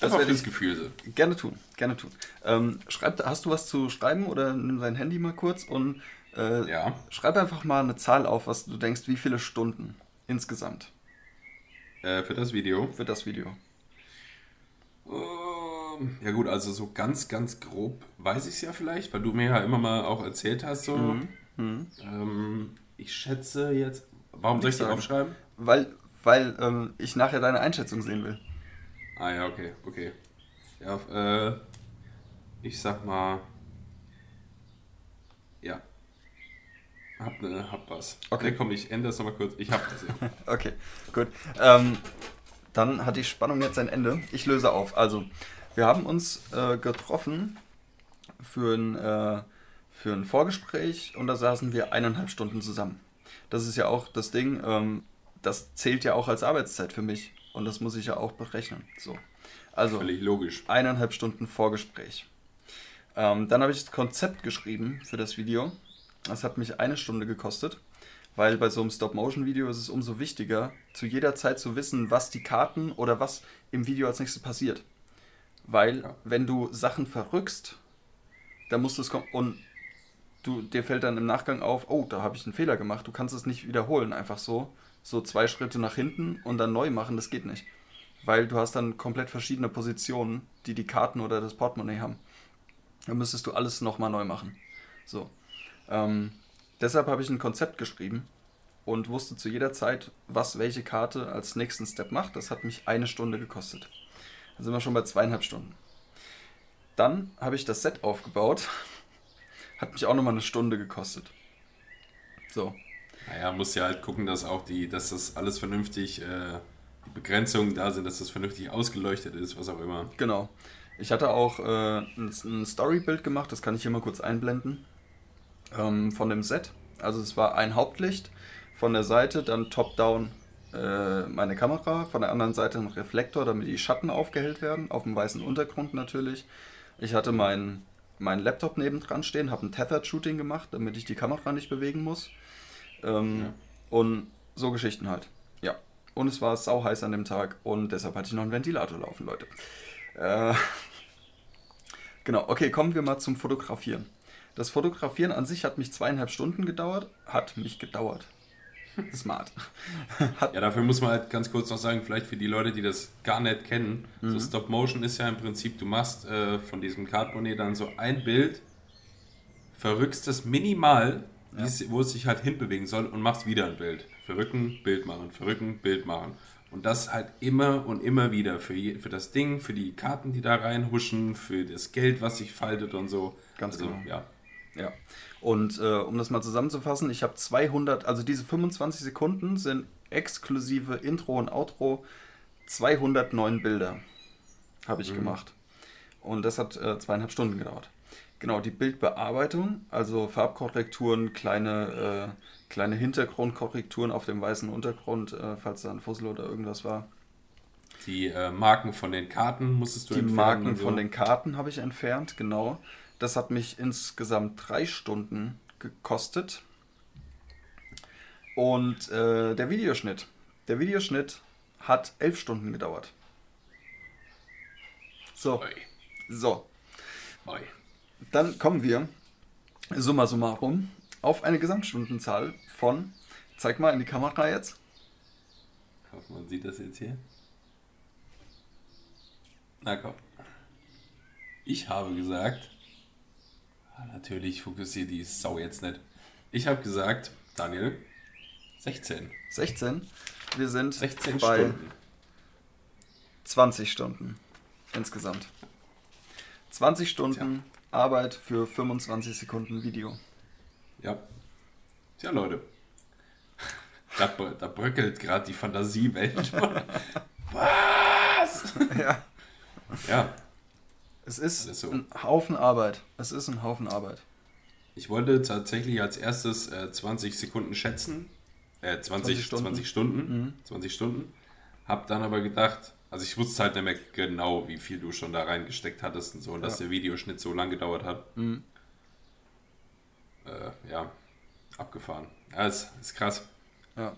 Das wäre das Gefühl so. Gerne tun, gerne tun. Ähm, schreib, hast du was zu schreiben oder nimm dein Handy mal kurz und äh, ja. schreib einfach mal eine Zahl auf, was du denkst, wie viele Stunden insgesamt. Äh, für das Video? Für das Video. Ähm, ja gut, also so ganz, ganz grob weiß ich es ja vielleicht, weil du mir ja immer mal auch erzählt hast. So. Mhm. Mhm. Ähm, ich schätze jetzt, warum soll ich die aufschreiben? Weil, weil ähm, ich nachher deine Einschätzung sehen will. Ah ja, okay, okay. Ja, äh, ich sag mal, ja. Hab, ne, hab was. Okay, komm, ich ändere es nochmal kurz. Ich hab das ja. okay, gut. Ähm, dann hat die Spannung jetzt ein Ende. Ich löse auf. Also, wir haben uns äh, getroffen für ein, äh, für ein Vorgespräch und da saßen wir eineinhalb Stunden zusammen. Das ist ja auch das Ding, ähm, das zählt ja auch als Arbeitszeit für mich. Und das muss ich ja auch berechnen. So. Also Völlig logisch. eineinhalb Stunden Vorgespräch. Ähm, dann habe ich das Konzept geschrieben für das Video. Das hat mich eine Stunde gekostet, weil bei so einem Stop-Motion-Video ist es umso wichtiger, zu jeder Zeit zu wissen, was die Karten oder was im Video als nächstes passiert. Weil, ja. wenn du Sachen verrückst, dann musst du es kommen und du, dir fällt dann im Nachgang auf, oh, da habe ich einen Fehler gemacht. Du kannst es nicht wiederholen, einfach so so zwei Schritte nach hinten und dann neu machen, das geht nicht. Weil du hast dann komplett verschiedene Positionen, die die Karten oder das Portemonnaie haben. Dann müsstest du alles nochmal neu machen. So. Ähm, deshalb habe ich ein Konzept geschrieben und wusste zu jeder Zeit, was welche Karte als nächsten Step macht. Das hat mich eine Stunde gekostet. Dann sind wir schon bei zweieinhalb Stunden. Dann habe ich das Set aufgebaut. Hat mich auch nochmal eine Stunde gekostet. So. Naja, muss ja halt gucken, dass auch die, dass das alles vernünftig, äh, die Begrenzungen da sind, dass das vernünftig ausgeleuchtet ist, was auch immer. Genau. Ich hatte auch äh, ein, ein Storybild gemacht, das kann ich hier mal kurz einblenden, ähm, von dem Set. Also es war ein Hauptlicht von der Seite, dann top-down äh, meine Kamera, von der anderen Seite ein Reflektor, damit die Schatten aufgehellt werden, auf dem weißen Untergrund natürlich. Ich hatte meinen mein Laptop nebendran stehen, habe ein Tethered-Shooting gemacht, damit ich die Kamera nicht bewegen muss. Ähm, ja. Und so Geschichten halt. Ja. Und es war sau heiß an dem Tag und deshalb hatte ich noch einen Ventilator laufen, Leute. Äh, genau, okay, kommen wir mal zum Fotografieren. Das Fotografieren an sich hat mich zweieinhalb Stunden gedauert. Hat mich gedauert. Smart. ja, dafür muss man halt ganz kurz noch sagen, vielleicht für die Leute, die das gar nicht kennen, mhm. so Stop Motion ist ja im Prinzip, du machst äh, von diesem Cardbonet dann so ein Bild, verrückst es minimal ja. wo es sich halt hinbewegen soll und machst wieder ein Bild. Verrücken, Bild machen, verrücken, Bild machen. Und das halt immer und immer wieder für, je, für das Ding, für die Karten, die da reinhuschen, für das Geld, was sich faltet und so. Ganz also, genau. Ja. Ja. Und äh, um das mal zusammenzufassen, ich habe 200, also diese 25 Sekunden sind exklusive Intro und Outro, 209 Bilder habe ich mhm. gemacht. Und das hat äh, zweieinhalb Stunden gedauert. Genau, die Bildbearbeitung, also Farbkorrekturen, kleine, äh, kleine Hintergrundkorrekturen auf dem weißen Untergrund, äh, falls da ein Fussel oder irgendwas war. Die äh, Marken von den Karten musstest du die entfernen. Die Marken so. von den Karten habe ich entfernt, genau. Das hat mich insgesamt drei Stunden gekostet. Und äh, der Videoschnitt. Der Videoschnitt hat elf Stunden gedauert. So. Oi. So. Oi. Dann kommen wir, summa summarum, auf eine Gesamtstundenzahl von, zeig mal in die Kamera jetzt. Ich hoffe, man sieht das jetzt hier. Na komm. Ich habe gesagt, natürlich fokussiert die Sau jetzt nicht. Ich habe gesagt, Daniel, 16. 16? Wir sind 16 bei Stunden. 20 Stunden insgesamt. 20 Stunden Tja. Arbeit für 25 Sekunden Video. Ja. Tja, Leute. Da, da bröckelt gerade die Fantasiewelt. Was? Ja. Ja. Es ist Alles so. ein Haufen Arbeit. Es ist ein Haufen Arbeit. Ich wollte tatsächlich als erstes äh, 20 Sekunden schätzen. Äh, 20, 20 Stunden. 20 Stunden. 20 Stunden. Hab dann aber gedacht, also ich wusste halt nicht mehr genau, wie viel du schon da reingesteckt hattest und so, und dass Ja. der Videoschnitt so lang gedauert hat. Mhm. Äh, ja, abgefahren. Ja, ist, ist krass. Ja.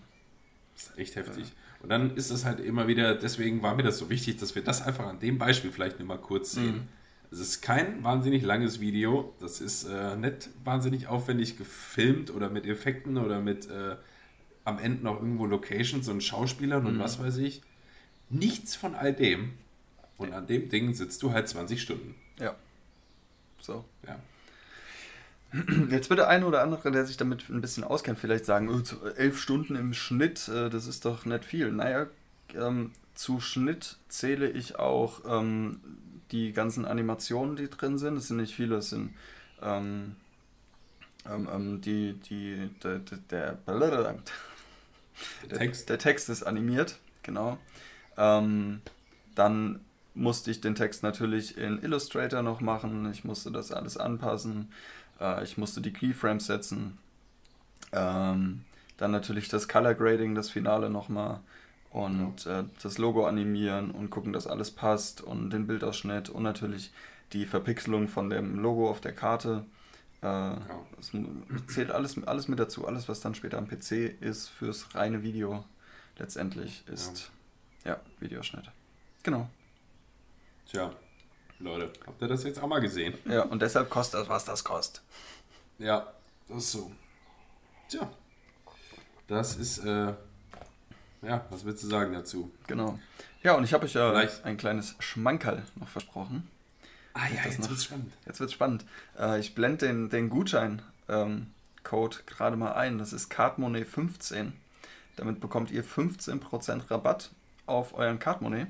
ist echt heftig. Und dann ist es halt immer wieder, deswegen war mir das so wichtig, dass wir das einfach an dem Beispiel vielleicht nur mal kurz sehen. Es ist kein wahnsinnig langes Video, das ist äh, nicht wahnsinnig aufwendig gefilmt oder mit Effekten oder mit äh, am Ende noch irgendwo Locations und Schauspielern und was weiß ich. Nichts von all dem. Und an dem Ding sitzt du halt 20 Stunden. Ja. So. Ja. Jetzt wird der eine oder andere, der sich damit ein bisschen auskennt, vielleicht sagen, oh, elf Stunden im Schnitt, äh, das ist doch nicht viel. Naja, ähm, zu Schnitt zähle ich auch ähm, die ganzen Animationen, die drin sind. Es sind nicht viele, es sind ähm, ähm, ähm, die, die, der, der, der, Der Text. der Text ist animiert, genau. Ähm, dann musste ich den Text natürlich in Illustrator noch machen. Ich musste das alles anpassen. Äh, ich musste die Keyframes setzen. Ähm, dann natürlich das Color Grading, das Finale nochmal. Und äh, das Logo animieren und gucken, dass alles passt. Und den Bildausschnitt und natürlich die Verpixelung von dem Logo auf der Karte. Äh, Das mu- zählt alles, alles mit dazu. Alles, was dann später am PC ist, fürs reine Video letztendlich ist ja, Videoschnitt. Genau. Tja, Leute, habt ihr das jetzt auch mal gesehen? Ja, und deshalb kostet das, was das kostet. Ja, das ist so. Tja, das ist, äh, ja, was willst du sagen dazu? Genau. Ja, und ich habe euch ja Vielleicht- ein kleines Schmankerl noch versprochen. Ah ja, jetzt noch- wird's spannend. Jetzt wird's spannend. Äh, ich blende den, den Gutschein-Code gerade mal ein. Das ist CardMoney15. Damit bekommt ihr 15% Rabatt auf euren CardMoney.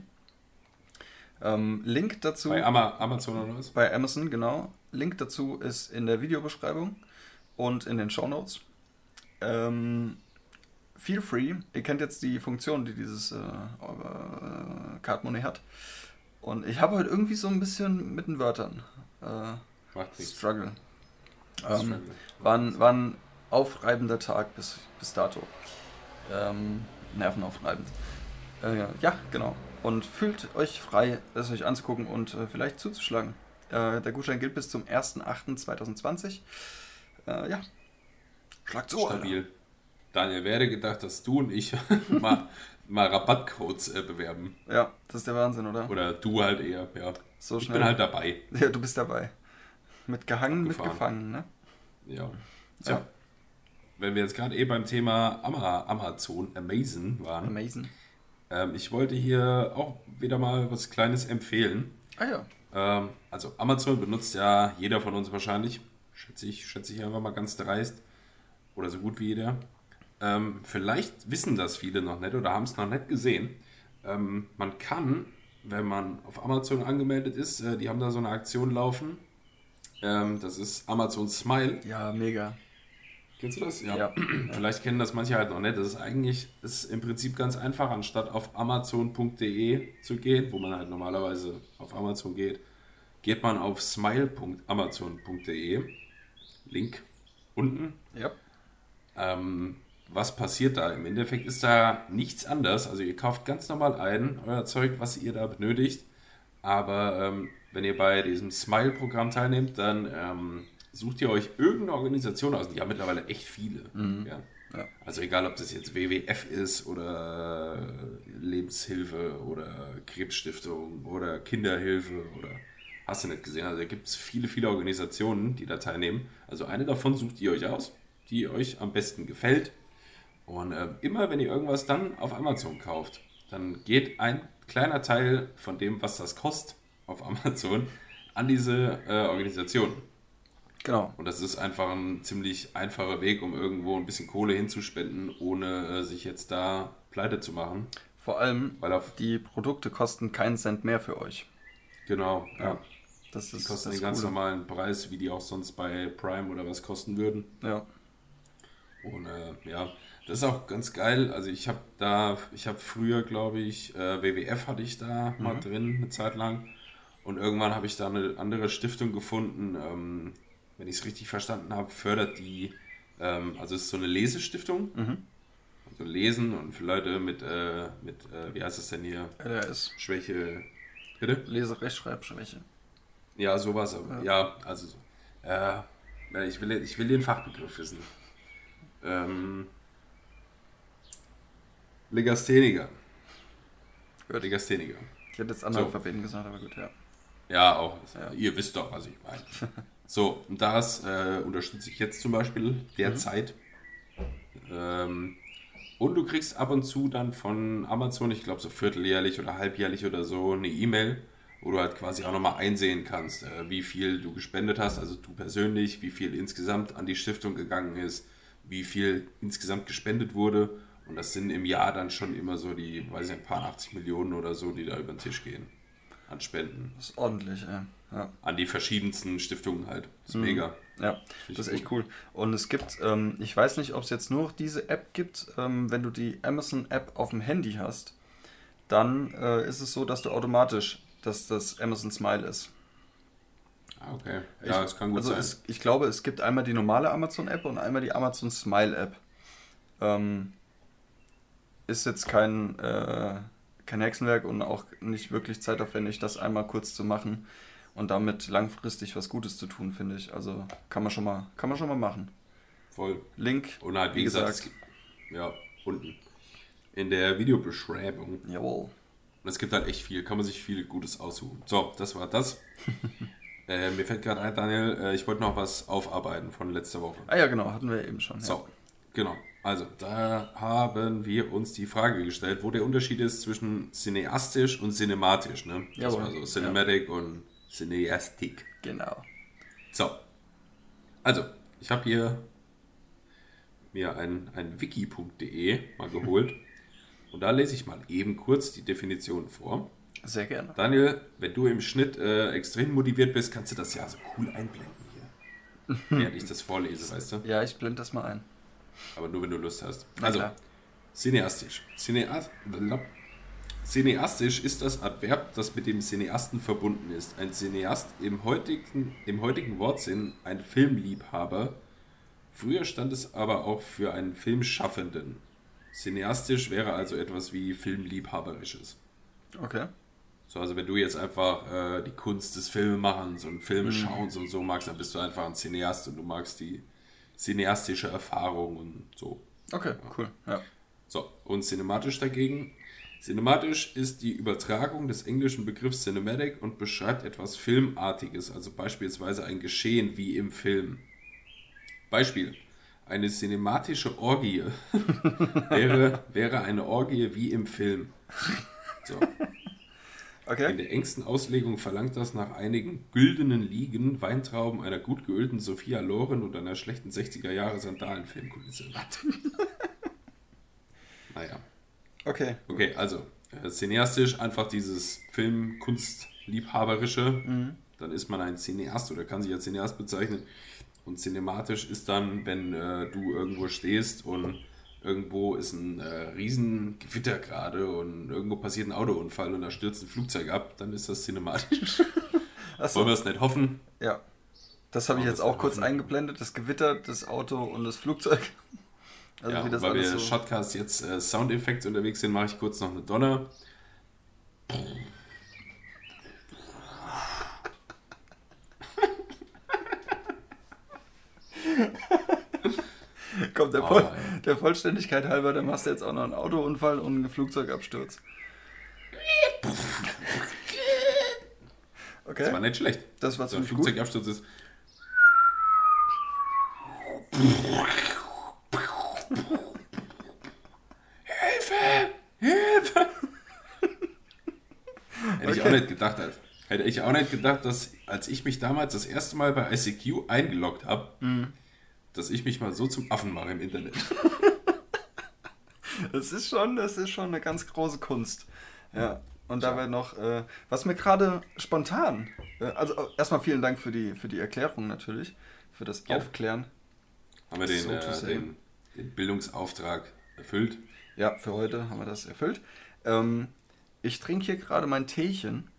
Ähm, Link dazu Bei Ama Amazon oder was? bei Amazon, genau. Link dazu ist in der Videobeschreibung und in den Shownotes. Ähm, feel free. Ihr kennt jetzt die Funktion, die dieses äh, äh, Cardmoney hat. Und ich habe heute irgendwie so ein bisschen mit den Wörtern äh. Struggle. Ähm, war, ein, war ein aufreibender Tag bis, bis dato. Ähm, nervenaufreibend. Äh, ja, genau. Und fühlt euch frei, es euch anzugucken und äh, vielleicht zuzuschlagen. Äh, der Gutschein gilt bis zum 1.8.2020. Äh, ja. Schlagt zu. Alter. Daniel, wer hätte gedacht, dass du und ich mal, mal Rabattcodes äh, bewerben? Ja, das ist der Wahnsinn, oder? Oder du halt eher, ja. So ich schnell. bin halt dabei. Ja, du bist dabei. Mit gehangen, mit gefangen, ne? Ja. Tja. Ja. Wenn wir jetzt gerade eh beim Thema Ama Amazon Amazon waren, Amazing. ähm, ich wollte hier auch wieder mal was Kleines empfehlen. Ah ja. Ähm, also Amazon benutzt ja jeder von uns wahrscheinlich, schätze ich, schätze ich einfach mal ganz dreist. Oder so gut wie jeder. Ähm, vielleicht wissen das viele noch nicht oder haben es noch nicht gesehen. Ähm, man kann, wenn man auf Amazon angemeldet ist, äh, die haben da so eine Aktion laufen. Ähm, das ist Amazon Smile. Ja, mega. Kennst du das? Ja. Vielleicht kennen das manche halt noch nicht. Das ist eigentlich ist im Prinzip ganz einfach, anstatt auf amazon.de zu gehen, wo man halt normalerweise auf Amazon geht, geht man auf smile.amazon.de. Link unten. Ja. Ähm, was passiert da? Im Endeffekt ist da nichts anders. Also ihr kauft ganz normal ein, euer Zeug, was ihr da benötigt. Aber ähm, wenn ihr bei diesem Smile-Programm teilnehmt, dann ähm, sucht ihr euch irgendeine Organisation aus. Die haben mittlerweile echt viele. Ja. Ja. Also egal, ob das jetzt WWF ist oder Lebenshilfe oder Krebsstiftung oder Kinderhilfe oder hast du nicht gesehen. Also da gibt es viele, viele Organisationen, die da teilnehmen. Also eine davon sucht ihr euch aus, die euch am besten gefällt. Und äh, immer wenn ihr irgendwas dann auf Amazon kauft, dann geht ein kleiner Teil von dem, was das kostet auf Amazon, an diese äh, Organisation. Genau. Und das ist einfach ein ziemlich einfacher Weg, um irgendwo ein bisschen Kohle hinzuspenden, ohne äh, sich jetzt da pleite zu machen. Vor allem, Weil die Produkte kosten keinen Cent mehr für euch. genau, ja. Das Die ist kosten den ganz Coole. normalen Preis, wie die auch sonst bei Prime oder was kosten würden. Ja. Und äh, ja, das ist auch ganz geil. Also ich habe da, ich habe früher, glaube ich, äh, WWF hatte ich da mal drin, eine Zeit lang. Und irgendwann habe ich da eine andere Stiftung gefunden, ähm, wenn ich es richtig verstanden habe, fördert die, ähm, also es ist so eine Lesestiftung. Also Lesen und für Leute mit, äh, mit äh, wie heißt es denn hier? LRS. Schwäche. Bitte? Lese-Rechtschreibschwäche. Ja, sowas. Aber, ja. also so. Äh, ich, will, ich will den Fachbegriff wissen. Ähm, Legastheniker. Gut. Legastheniker. Ich hätte jetzt Analphabeten gesagt, aber gut, ja. Ja, auch. Ihr wisst doch, was ich meine. So, und das äh, unterstütze ich jetzt zum Beispiel derzeit. Ähm, und du kriegst ab und zu dann von Amazon, ich glaube so vierteljährlich oder halbjährlich oder so, eine E-Mail, wo du halt quasi auch nochmal einsehen kannst, äh, wie viel du gespendet hast, also du persönlich, wie viel insgesamt an die Stiftung gegangen ist, wie viel insgesamt gespendet wurde. Und das sind im Jahr dann schon immer so die, weiß ich nicht, ein paar 80 Millionen oder so, die da über den Tisch gehen. An Spenden. Das ist ordentlich, ja. Ja, An die verschiedensten Stiftungen halt. Das ist mega. ja das ist echt gut. cool. Und es gibt, ähm, ich weiß nicht, ob es jetzt nur noch diese App gibt, ähm, wenn du die Amazon-App auf dem Handy hast, dann äh, ist es so, dass du automatisch, dass das Amazon Smile ist. Ah, okay. Ich- Ja, das kann gut also sein. Es, ich glaube, es gibt einmal die normale Amazon-App und einmal die Amazon Smile-App. Ähm, ist jetzt kein, äh, kein Hexenwerk und auch nicht wirklich zeitaufwendig, das einmal kurz zu machen und damit langfristig was Gutes zu tun, finde ich. Also kann man schon mal, kann man schon mal machen. Voll. Link, Und halt, wie, wie gesagt, gesagt. ja, unten. In der Videobeschreibung. jawohl. Und es gibt halt echt viel, kann man sich viel Gutes aussuchen. So, das war das. äh, mir fällt gerade ein, Daniel, äh, ich wollte noch was aufarbeiten von letzter Woche. Ah ja, genau, hatten wir eben schon. So, genau. Also, da haben wir uns die Frage gestellt, wo der Unterschied ist zwischen cineastisch und cinematisch. Ne? Das Jawohl. war so Cinematic und Cineastik. Ja, genau. So. Also, ich habe hier mir ein, ein wiki.de mal geholt. und da lese ich mal eben kurz die Definition vor. Sehr gerne. Daniel, wenn du im Schnitt äh, extrem motiviert bist, kannst du das ja so cool einblenden hier. Während ich das vorlese, weißt du? Ja, ich blende das mal ein. Aber nur wenn du Lust hast. Also, cineastisch. Cineast Cineastisch ist das Adverb, das mit dem Cineasten verbunden ist. Ein Cineast im heutigen, im heutigen Wortsinn ein Filmliebhaber. Früher stand es aber auch für einen Filmschaffenden. Cineastisch wäre also etwas wie Filmliebhaberisches. Okay. So, also wenn du jetzt einfach äh, die Kunst des Filmemachens und Filme schauens und so magst, dann bist du einfach ein Cineast und du magst die cineastische Erfahrung und so. Okay, cool. Ja. So, und cinematisch dagegen. Cinematisch ist die Übertragung des englischen Begriffs Cinematic und beschreibt etwas Filmartiges, also beispielsweise ein Geschehen wie im Film. Beispiel. Eine cinematische Orgie wäre, wäre eine Orgie wie im Film. So. In Okay. der engsten Auslegung verlangt das nach einigen güldenen Liegen, Weintrauben, einer gut geölten Sophia Loren und einer schlechten 60er Jahre Sandalenfilmkulisse. naja. Okay. Okay, also äh, cineastisch einfach dieses Film-Kunst-Liebhaberische. Dann ist man ein Cineast oder kann sich als Cineast bezeichnen. Und cinematisch ist dann, wenn äh, du irgendwo stehst und irgendwo ist ein äh, riesen Gewitter gerade und irgendwo passiert ein Autounfall und da stürzt ein Flugzeug ab, dann ist das cinematisch. Achso. Wollen wir es nicht hoffen? Ja. Das habe ich jetzt auch kurz offen. eingeblendet. Das Gewitter, das Auto und das Flugzeug. Also ja, wie das weil wir so... Shotcast jetzt äh, Soundeffekte unterwegs sind, mache ich kurz noch eine Donner. Kommt der, Oh, Voll, der Vollständigkeit halber, dann machst du jetzt auch noch einen Autounfall und einen Flugzeugabsturz. Das war Okay. nicht schlecht. Das war So ein ziemlich gut. Flugzeugabsturz ist. Hilfe! Hilfe! Hätte ich auch Okay. nicht gedacht. als- Hätte ich auch nicht gedacht, dass als ich mich damals das erste Mal bei ICQ eingeloggt habe, Mhm. Dass ich mich mal so zum Affen mache im Internet. Das ist schon, das ist schon eine ganz große Kunst. Ja. Und dabei noch, äh, was mir gerade spontan, äh, also äh, erstmal vielen Dank für die, für die Erklärung natürlich, für das Ja. Aufklären. Haben wir den, So äh, den, den Bildungsauftrag erfüllt? Ja, für heute haben wir das erfüllt. Ähm, ich trinke hier gerade mein Teechen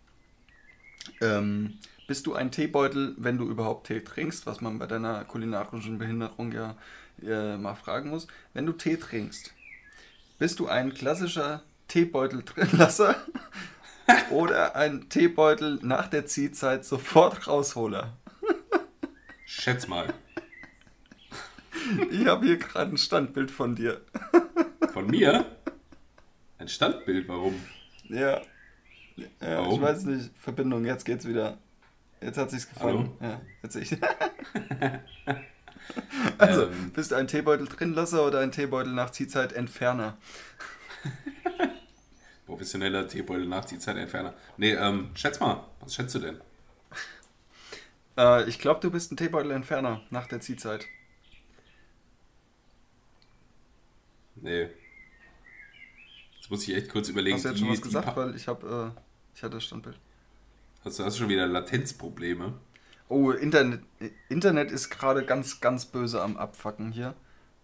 Ähm, bist du ein Teebeutel, wenn du überhaupt Tee trinkst, was man bei deiner kulinarischen Behinderung ja äh, mal fragen muss? Wenn du Tee trinkst, bist du ein klassischer Teebeutel drinlasser oder ein Teebeutel nach der Ziehzeit sofort rausholer? Schätz mal. Ich habe hier gerade ein Standbild von dir. Von mir? Ein Standbild, warum? Ja. ja Warum? Ich weiß nicht. Verbindung, jetzt geht's wieder. Jetzt hat sich's gefunden. Ja, jetzt ich. also, Ähm. bist du ein Teebeutel drinlasser oder ein Teebeutel nach Ziehzeit Entferner? Professioneller Teebeutel Nachziehzeitentferner. Nee, ähm, schätz mal. Was schätzt du denn? Äh, ich glaube, du bist ein Teebeutel Entferner nach der Ziehzeit. Nee. Jetzt muss ich echt kurz überlegen. Hast du jetzt schon was gesagt? Weil ich habe, äh, ich hatte das Standbild. Hast du hast schon wieder Latenzprobleme? Oh, Internet, Internet ist gerade ganz, ganz böse am Abfacken hier.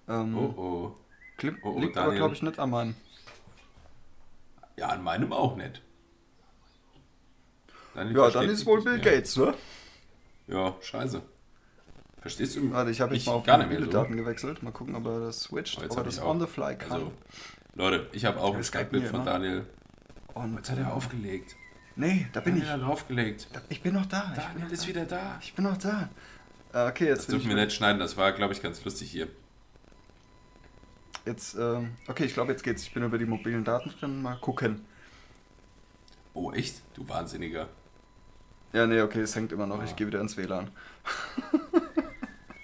Ähm, Oh oh. Clip, oh, liegt aber, Daniel. glaube ich, nicht an meinem. Ja, an meinem auch nicht. Daniel Ja, dann ist wohl Bill. Gates, ne? Ja, scheiße. Verstehst du? Warte, ich habe jetzt mich mal auf gar mobile so. Daten gewechselt. Mal gucken, ob er das switcht, Oh, jetzt ob er das on the fly kann. Also, Leute, ich habe auch ein Das Skype-Bild von immer. Daniel. Und Jetzt hat er aufgelegt. Nee, da bin Daniel ich. hat aufgelegt. Ich bin noch da. Daniel noch ist da. wieder da. Ich bin noch da. Äh, Okay, jetzt Das dürfen wir nicht schneiden, das war, glaube ich, ganz lustig hier. Jetzt, ähm, okay, ich glaube, jetzt geht's. Ich bin über die mobilen Daten drin. Mal gucken. Oh, echt? Du Wahnsinniger. Ja, nee, okay, es hängt immer noch. Ah. Ich gehe wieder ins WLAN.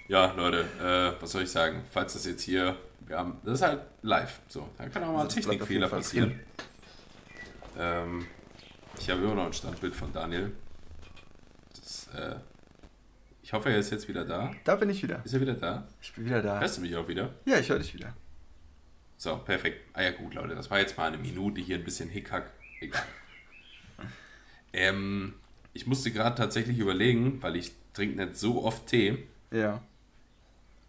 Ja, Leute, äh, was soll ich sagen? Falls das jetzt hier, wir haben, das ist halt live. So, da kann auch mal ein Technikfehler passieren. Ähm, ich habe immer noch ein Standbild von Daniel. Das, äh, ich hoffe, er ist jetzt wieder da. Da bin ich wieder. Ist er wieder da? Ich bin wieder da. Hörst du mich auch wieder? Ja, ich höre dich wieder. So, perfekt. Ah ja, gut, Leute, das war jetzt mal eine Minute hier ein bisschen Hickhack. Egal. ähm, ich musste gerade tatsächlich überlegen, weil ich trinke nicht so oft Tee, Ja.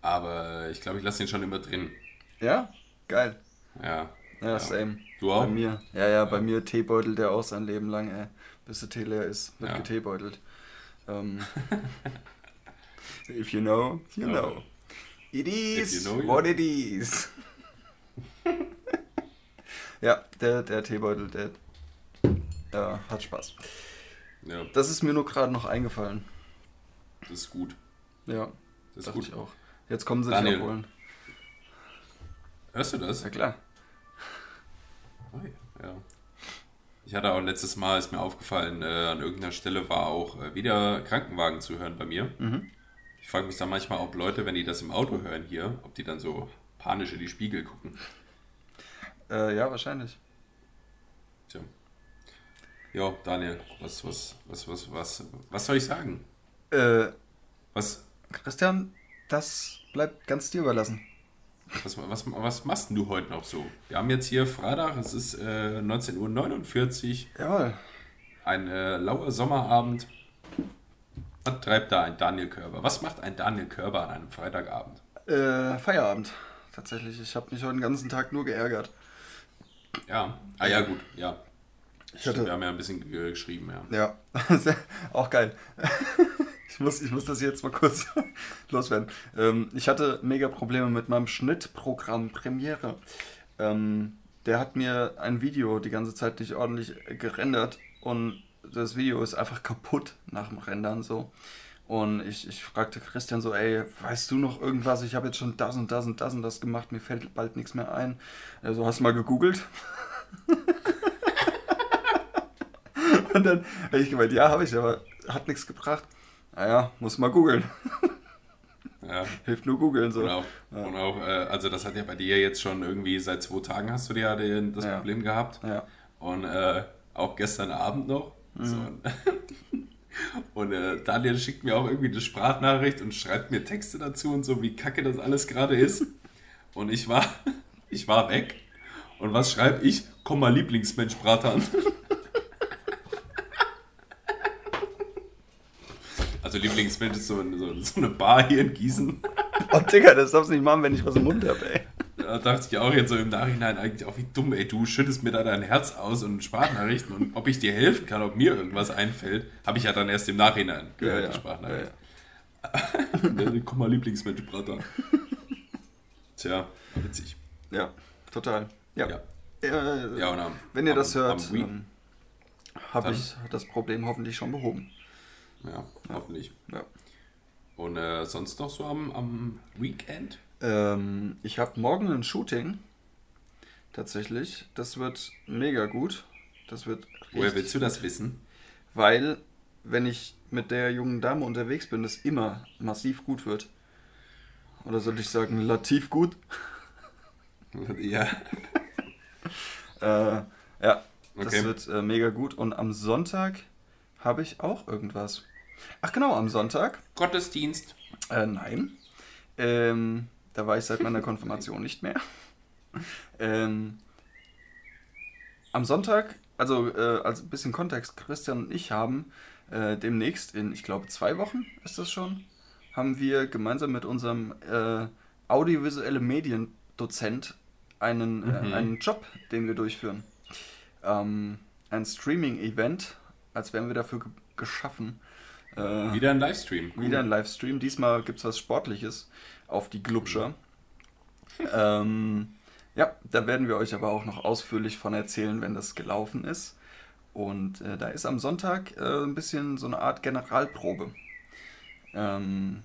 aber ich glaube, ich lasse den schon immer drin. Ja? Geil. Ja. Ja, same. Du auch? Bei mir. Ja, ja, bei mir Teebeutel, der auch sein Leben lang, ey, bis der Tee leer ist, wird Ja. geteebeutelt. Ähm, if you know, you Ja. know. It is you know, you what know. it is. ja, der, der Teebeutel, der äh, hat Spaß. Ja, Das ist mir nur gerade noch eingefallen. das ist gut. Ja, Das ist gut. ich auch. Jetzt kommen sie Daniel. dich abholen. Hörst du das? Ja klar. Oh, ja. Ich hatte auch letztes Mal, ist mir aufgefallen, äh, an irgendeiner Stelle war auch äh, wieder Krankenwagen zu hören bei mir. Mhm. Ich frage mich dann manchmal, ob Leute, wenn die das im Auto hören hier, ob die dann so panisch in die Spiegel gucken. Äh, ja, wahrscheinlich. Tja. Ja, Daniel, was, was, was, was, was, was soll ich sagen? Äh, Was, Christian, das bleibt ganz dir überlassen. Was, was, was machst du heute noch so? Wir haben jetzt hier Freitag, es ist äh, 19.49 Uhr, Jawohl. ein äh, lauer Sommerabend. Was treibt da ein Daniel Körber? Was macht ein Daniel Körber an einem Freitagabend? Äh, Feierabend. Tatsächlich. Ich habe mich heute den ganzen Tag nur geärgert. Ja, ah ja, gut, ja. Stimmt, hatte- wir haben ja ein bisschen ge- geschrieben, ja. Ja, auch geil. Ich muss, ich muss das jetzt mal kurz loswerden. Ähm, ich hatte mega Probleme mit meinem Schnittprogramm Premiere. Ähm, der hat mir ein Video die ganze Zeit nicht ordentlich gerendert und das Video ist einfach kaputt nach dem Rendern so. Und ich, ich fragte Christian so, ey, weißt du noch irgendwas? Ich habe jetzt schon das und das und das und das gemacht, mir fällt bald nichts mehr ein. Also hast du mal gegoogelt? Und dann habe ich gemeint, ja, habe ich, aber hat nichts gebracht. Naja, muss mal googeln. ja. Hilft nur googeln so. Und auch, und auch äh, also das hat ja bei dir jetzt schon irgendwie seit zwei Tagen hast du ja den, das Ja. Problem gehabt. Ja. Und äh, auch gestern Abend noch. So. Und äh, Daniel schickt mir auch irgendwie eine Sprachnachricht und schreibt mir Texte dazu und so, wie kacke das alles gerade ist. Und ich war, ich war weg. Und was schreibe ich? Komm mal, Lieblingsmensch, Bratan. Also Lieblingsmensch ist so, so, so eine Bar hier in Gießen. Oh, Digga, das darfst du nicht machen, wenn ich was im Mund habe, ey. Da dachte ich auch jetzt so im Nachhinein eigentlich auch, wie dumm, ey, du schüttest mir da dein Herz aus und Sprachnachrichten und ob ich dir helfen kann, ob mir irgendwas einfällt, habe ich ja dann erst im Nachhinein gehört, Ja, ja. die Sprachnachricht. Ja, Ja, Komm mal, Lieblingsmensch, Bratan. Tja, witzig. Ja, total. Ja. Ja. Äh, Ja, und am, Wenn ihr am, das hört, ähm, habe ich das Problem hoffentlich schon behoben. Ja, hoffentlich. Ja. Und äh, sonst noch so am, am Weekend? Ähm, ich habe morgen ein Shooting. Tatsächlich. Das wird mega gut. Das wird Woher willst du das wissen? Weil, wenn ich mit der jungen Dame unterwegs bin, das immer massiv gut wird. Oder soll ich sagen, lativ gut? Ja, Äh, ja, das Okay. wird äh, mega gut. Und am Sonntag habe ich auch irgendwas. Ach genau, am Sonntag. Gottesdienst. Äh, nein. Ähm, da war ich seit meiner Konfirmation nicht mehr. Ähm, am Sonntag, also äh, als ein bisschen Kontext, Christian und ich haben äh, demnächst in, ich glaube, zwei Wochen ist das schon, haben wir gemeinsam mit unserem äh, audiovisuelle Mediendozent einen, Mhm. äh, einen Job, den wir durchführen. Ähm, ein Streaming-Event, als wären wir dafür ge geschaffen. Äh, Wieder ein Livestream. Cool. wieder ein Livestream. Diesmal gibt es was Sportliches auf die Glubscher. ähm, ja, da werden wir euch aber auch noch ausführlich von erzählen, wenn das gelaufen ist. Und äh, da ist am Sonntag äh, ein bisschen so eine Art Generalprobe. Ähm,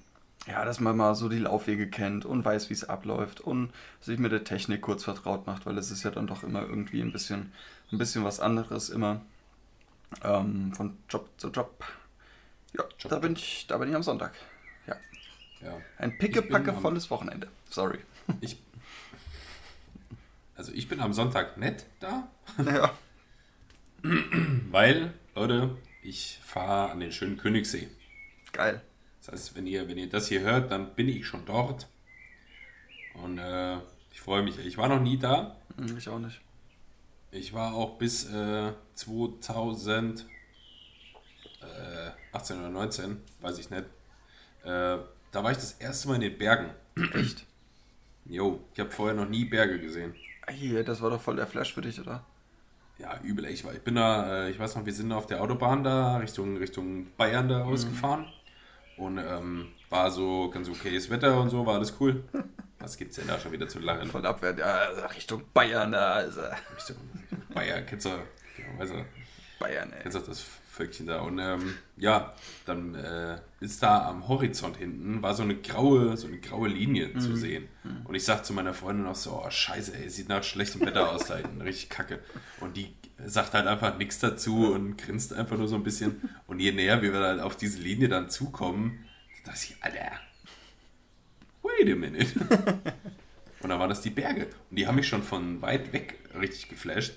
ja, dass man mal so die Laufwege kennt und weiß, wie es abläuft und sich mit der Technik kurz vertraut macht, weil es ist ja dann doch immer irgendwie ein bisschen, ein bisschen was anderes immer ähm, von Job zu Job. Ja, Job. da bin ich, da bin ich am Sonntag. Ja, Ja. ein pickepackevolles Wochenende. Sorry. Ich, also ich bin am Sonntag nett da, ja. weil, Leute, ich fahre an den schönen Königssee. Geil. Das heißt, wenn ihr, wenn ihr das hier hört, dann bin ich schon dort. Und äh, ich freue mich. Ich war noch nie da. Hm, Ich auch nicht. Ich war auch bis äh, 2018 oder 19, weiß ich nicht. Äh, da war ich das erste Mal in den Bergen. Echt? Jo, ich habe vorher noch nie Berge gesehen. Ey, das war doch voll der Flash für dich, oder? Ja, übel. Ich, war, ich bin da, äh, ich weiß noch, wir sind auf der Autobahn da Richtung, Richtung Bayern da ausgefahren. Und ähm, war so ganz okayes Wetter und so, war alles cool. Was gibt's denn da schon wieder zu lachen? Voll abwärts. Ja, Richtung Bayern da. Also Richtung Bayern, genau, weißt du, Bayern, ey. kennst du das Völkchen da. Und ähm, ja, dann äh, ist da am Horizont hinten, war so eine graue, so eine graue Linie zu sehen. Und ich sag zu meiner Freundin noch so, oh scheiße, ey, sieht nach schlechtem Wetter aus da hinten, richtig kacke. Und die sagt halt einfach nichts dazu und grinst einfach nur so ein bisschen. Und je näher wir dann auf diese Linie dann zukommen, da dachte ich, Alter, wait a minute. Und dann waren das die Berge. Und die haben mich schon von weit weg richtig geflasht.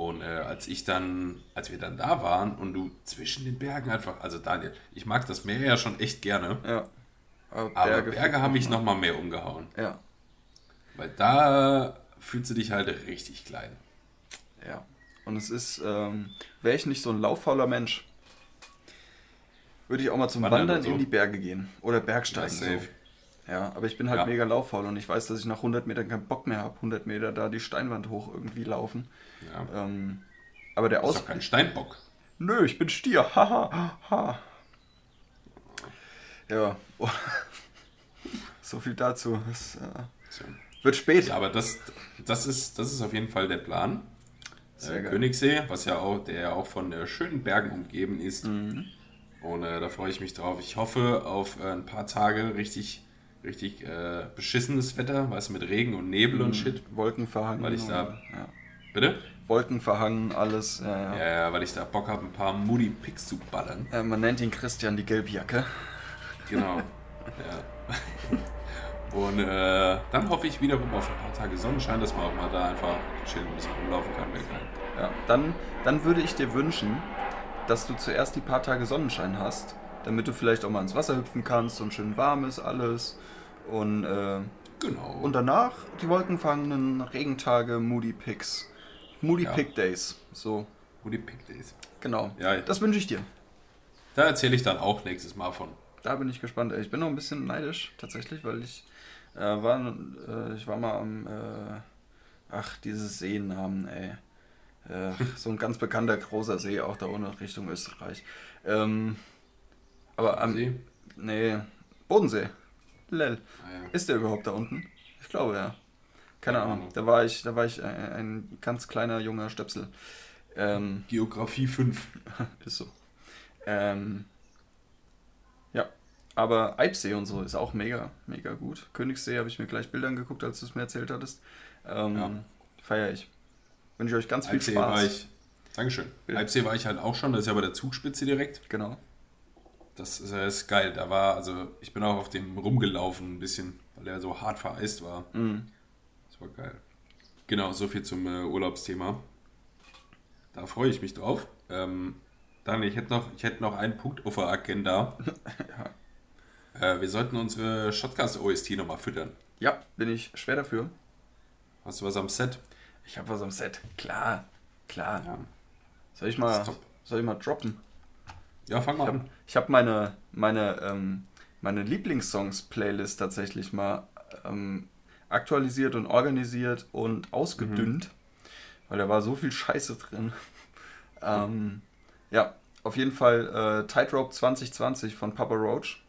Und äh, als ich dann, als wir dann da waren und du zwischen den Bergen einfach, also Daniel, ich mag das Meer ja schon echt gerne, Ja. aber Berge, haben mich nochmal mehr umgehauen. Ja. Weil da fühlst du dich halt richtig klein. Ja. Und es ist, ähm, wäre ich nicht so ein lauffauler Mensch, würde ich auch mal zum Wandern Wandern so. in die Berge gehen. Oder Ja, Bergsteigen. safe. So. Ja, aber ich bin halt Ja. mega lauffaul und ich weiß, dass ich nach 100 Metern keinen Bock mehr habe, 100 Meter da die Steinwand hoch irgendwie laufen. Ja. Ähm, aber der Das ist doch kein Steinbock. Nö, ich bin Stier. Haha. ha. Ja. so viel dazu. Es äh, So. wird spät. Ja, aber das, das, ist, das ist auf jeden Fall der Plan. Äh. Königssee, was ja auch, der ja auch von äh, schönen Bergen umgeben ist. Mhm. Und äh, da freue ich mich drauf. Ich hoffe auf äh, ein paar Tage richtig, richtig äh, beschissenes Wetter, weißt du, mit Regen und Nebel und Shit. Wolken verhangen. Weil ich da- ja. Bitte? Wolken verhangen, alles. Ja, ja. Ja, ja, weil ich da Bock habe, ein paar Moody Picks zu ballern. Äh, man nennt ihn Christian die Gelbjacke. Genau. ja. Und äh, dann hoffe ich wiederum auf ein paar Tage Sonnenschein, dass man auch mal da einfach chill ein bisschen rumlaufen kann. Ja. Dann, dann würde ich dir wünschen, dass du zuerst die paar Tage Sonnenschein hast, damit du vielleicht auch mal ins Wasser hüpfen kannst und schön warm ist alles. Und, äh, Genau. und danach die wolkenfangenden Regentage, Moody Picks. Moody Ja. Pick Days. So, Moody Pick Days. genau. Ja, Das wünsche ich dir. Da erzähle ich dann auch nächstes Mal von. Da bin ich gespannt. Ich bin noch ein bisschen neidisch, tatsächlich, weil ich Äh, war, äh, ich war mal am, äh, ach, dieses Seenamen, ey. Äh, so ein ganz bekannter großer See, auch da unten Richtung Österreich. Ähm, aber am, See? nee, Bodensee. Lel. Ah, ja. Ist der überhaupt da unten? Ich glaube ja. Keine Ahnung. Ahnung. Da war ich, da war ich ein, ein ganz kleiner junger Stöpsel. Ähm, Geografie 5. ist so. Ähm, ja, aber Eibsee und so ist auch mega, mega gut. Königssee habe ich mir gleich Bilder angeguckt, als du es mir erzählt hattest. Ähm, Ja. Feier ich. Wünsche euch ganz viel war Spaß. ich. Dankeschön. Bitte. Alpsee war ich halt auch schon, das ist ja bei der Zugspitze direkt. Genau. Das ist, äh, ist geil. Da war, also ich bin auch auf dem rumgelaufen ein bisschen, weil er so hart vereist war. Mhm. Das war geil. Genau, so viel zum äh, Urlaubsthema. Da freue ich mich drauf. Ähm, dann, ich hätte noch, ich hätte noch einen Punkt auf der Agenda. äh, wir sollten unsere Shotcast OST nochmal füttern. Ja, bin ich schwer dafür. Hast du was am Set? Ich habe was am Set. Klar, klar. Ja. Soll ich mal, soll ich mal droppen? Ja, fang mal Ich habe an. ich hab meine, meine, ähm, meine Lieblingssongs-Playlist tatsächlich mal ähm, aktualisiert und organisiert und ausgedünnt, weil da war so viel Scheiße drin. ähm, ja, auf jeden Fall äh, Tightrope 2020 von Papa Roach.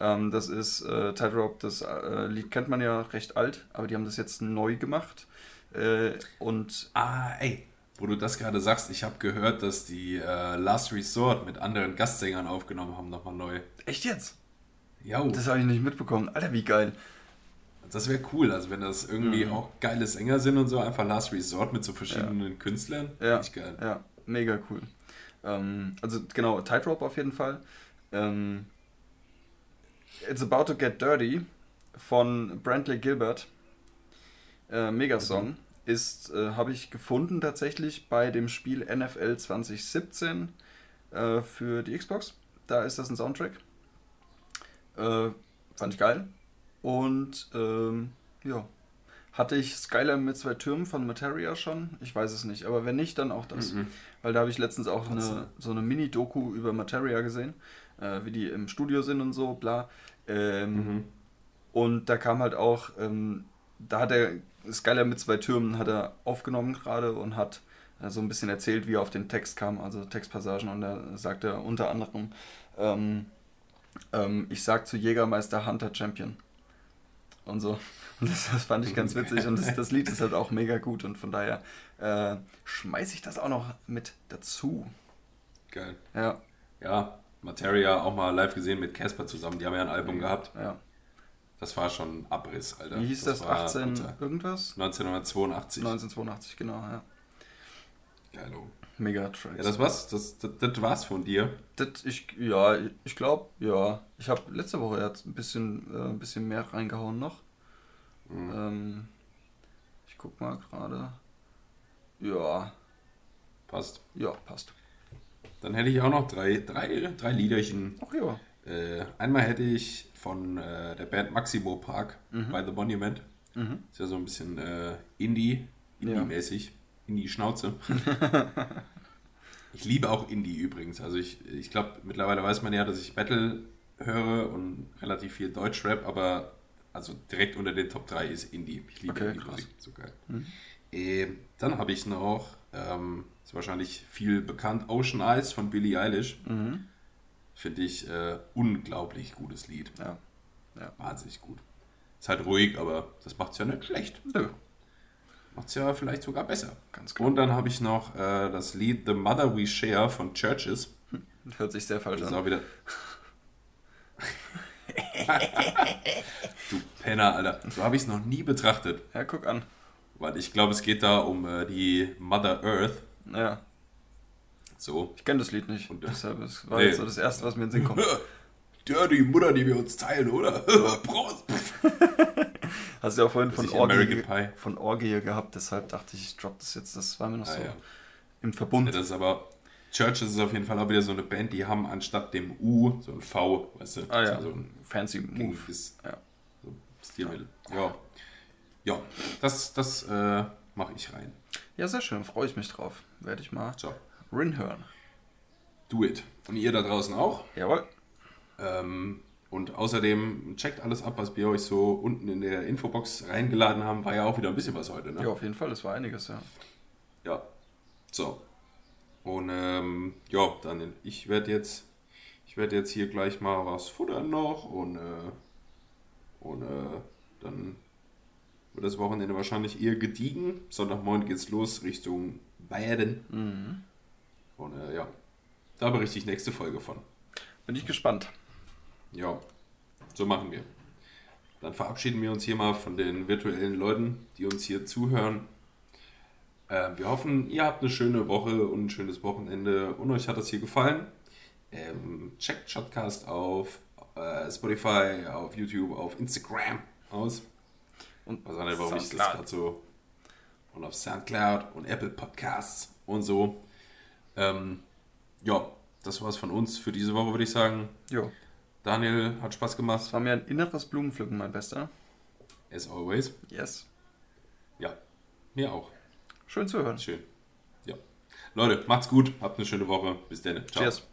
Ähm, das ist äh, Tightrope, das äh, Lied kennt man ja recht alt, aber die haben das jetzt neu gemacht. Äh, und Ah, ey, wo du das gerade sagst, ich habe gehört, dass die äh, Last Resort mit anderen Gastsängern aufgenommen haben, nochmal neu. echt jetzt? Ja, Das habe ich nicht mitbekommen. Alter, wie geil. das wäre cool. Also wenn das irgendwie Mhm. auch geile Sänger sind und so, einfach Last Resort mit so verschiedenen Künstlern. Ja. Echt geil. Ja, mega cool. Ähm, also genau, Tightrope auf jeden Fall. Ähm, It's About to Get Dirty von Brantley Gilbert. Äh, Megasong. Ist, äh, habe ich gefunden tatsächlich bei dem Spiel NFL 2017 äh, für die Xbox. Da ist das ein Soundtrack. Äh, fand ich geil. Und ähm, ja, hatte ich Skylar mit zwei Türmen von Materia schon? Ich weiß es nicht, aber wenn nicht, dann auch das. Mhm. Weil da habe ich letztens auch eine, so eine Mini-Doku über Materia gesehen, äh, wie die im Studio sind und so, bla. Ähm, Mhm. Und da kam halt auch, ähm, da hat er, Skylar mit zwei Türmen hat er aufgenommen gerade und hat äh, so ein bisschen erzählt, wie er auf den Text kam, also Textpassagen. Und da sagt er unter anderem, ähm, ähm, ich sag zu Jägermeister Hunter Champion. Und so. Und das, das fand ich ganz witzig. Und das, das Lied ist halt auch mega gut. Und von daher äh, schmeiße ich das auch noch mit dazu. Geil. Ja, Ja, Materia auch mal live gesehen mit Casper zusammen. Die haben ja ein Album Mhm. gehabt. ja. Das war schon Abriss, Alter. Wie hieß das? war 18 unter- irgendwas? 1982. 1982, genau, ja. Geilo. Mega Tracks. Ja, das war's. Das, das, das war's von dir. Das, ich, ja, ich glaube, ja. Ich habe letzte Woche jetzt ein bisschen, äh, ein bisschen mehr reingehauen noch. Mhm. Ähm, ich guck mal gerade. Ja, Passt. ja, passt. Dann hätte ich auch noch drei, drei, drei Liederchen. Ach ja. Äh, einmal hätte ich von äh, der Band Maximo Park bei The Monument. Mhm. Ist ja so ein bisschen äh, Indie, Ja. Indie-mäßig. Indie-Schnauze. ich liebe auch Indie übrigens. Also ich, ich glaube, mittlerweile weiß man ja, dass ich Metal höre und relativ viel Deutschrap, aber also direkt unter den Top 3 ist Indie. Ich liebe Okay, Indie-Musik, krass. so geil. Mhm. Äh, dann habe ich noch, ähm, ist wahrscheinlich viel bekannt, Ocean Eyes von Billie Eilish. Mhm. Finde ich äh, unglaublich gutes Lied. Ja. Wahnsinnig gut. Ist halt ruhig, aber das macht es ja nicht schlecht. Nö, Macht es ja vielleicht sogar besser. ganz klar. Und dann habe ich noch äh, das Lied The Mother We Share von Churches. Hört sich sehr falsch Das ist an. auch wieder. du Penner, Alter. So habe ich es noch nie betrachtet. Ja, guck an. Weil ich glaube, es geht da um äh, die Mother Earth. Ja, So. ich kenne das Lied nicht. Und, Deshalb es war nee. jetzt so das erste, was mir in den Sinn kommt. Ja, die Mutter, die wir uns teilen, oder? Prost! Hast du ja auch vorhin Das von Orgie, von Orgie gehabt, deshalb dachte ich, ich drop das jetzt. Das war mir noch Ah, so ja. im Ja, Verbund. das ist aber. Churches ist auf jeden Fall auch wieder so eine Band, die haben anstatt dem U so ein V, weißt du? Ah ja, So ein fancy Move. Ja. so Stilmittel. Ja. Ja, das, das äh, mache ich rein. ja, sehr schön, freue ich mich drauf. Werde ich mal So, Rin hören. do it. Und ihr da draußen auch. Jawohl. Ähm, Und außerdem checkt alles ab, was wir euch so unten in der Infobox reingeladen haben. War ja auch wieder ein bisschen was heute, ne? Ja, auf jeden Fall, das war einiges, ja. Ja. So. Und ähm, ja, dann ich werde jetzt, ich werde jetzt hier gleich mal was futtern noch und, äh, und äh, dann wird das Wochenende wahrscheinlich eher gediegen. Sonntagmorgen geht's los Richtung Bayern. Mhm. Und äh, ja, da berichte ich nächste Folge von. Bin ich gespannt. Ja, so machen wir. Dann verabschieden wir uns hier mal von den virtuellen Leuten, die uns hier zuhören. Äh, wir hoffen, ihr habt eine schöne Woche und ein schönes Wochenende und euch hat das hier gefallen. Ähm, checkt Shotcast auf äh, Spotify, auf YouTube, auf Instagram aus. Und was anderes, warum ich das gerade so. Und auf Soundcloud und Apple Podcasts und so. Ähm, ja, das war's von uns für diese Woche, würde ich sagen. Jo. Daniel, hat Spaß gemacht. Es war mir ein inneres Blumenpflücken, mein Bester. As always. Yes. Ja, mir auch. Schön zu hören. Schön. Ja. Leute, macht's gut, habt eine schöne Woche. Bis dann. Ciao. Cheers.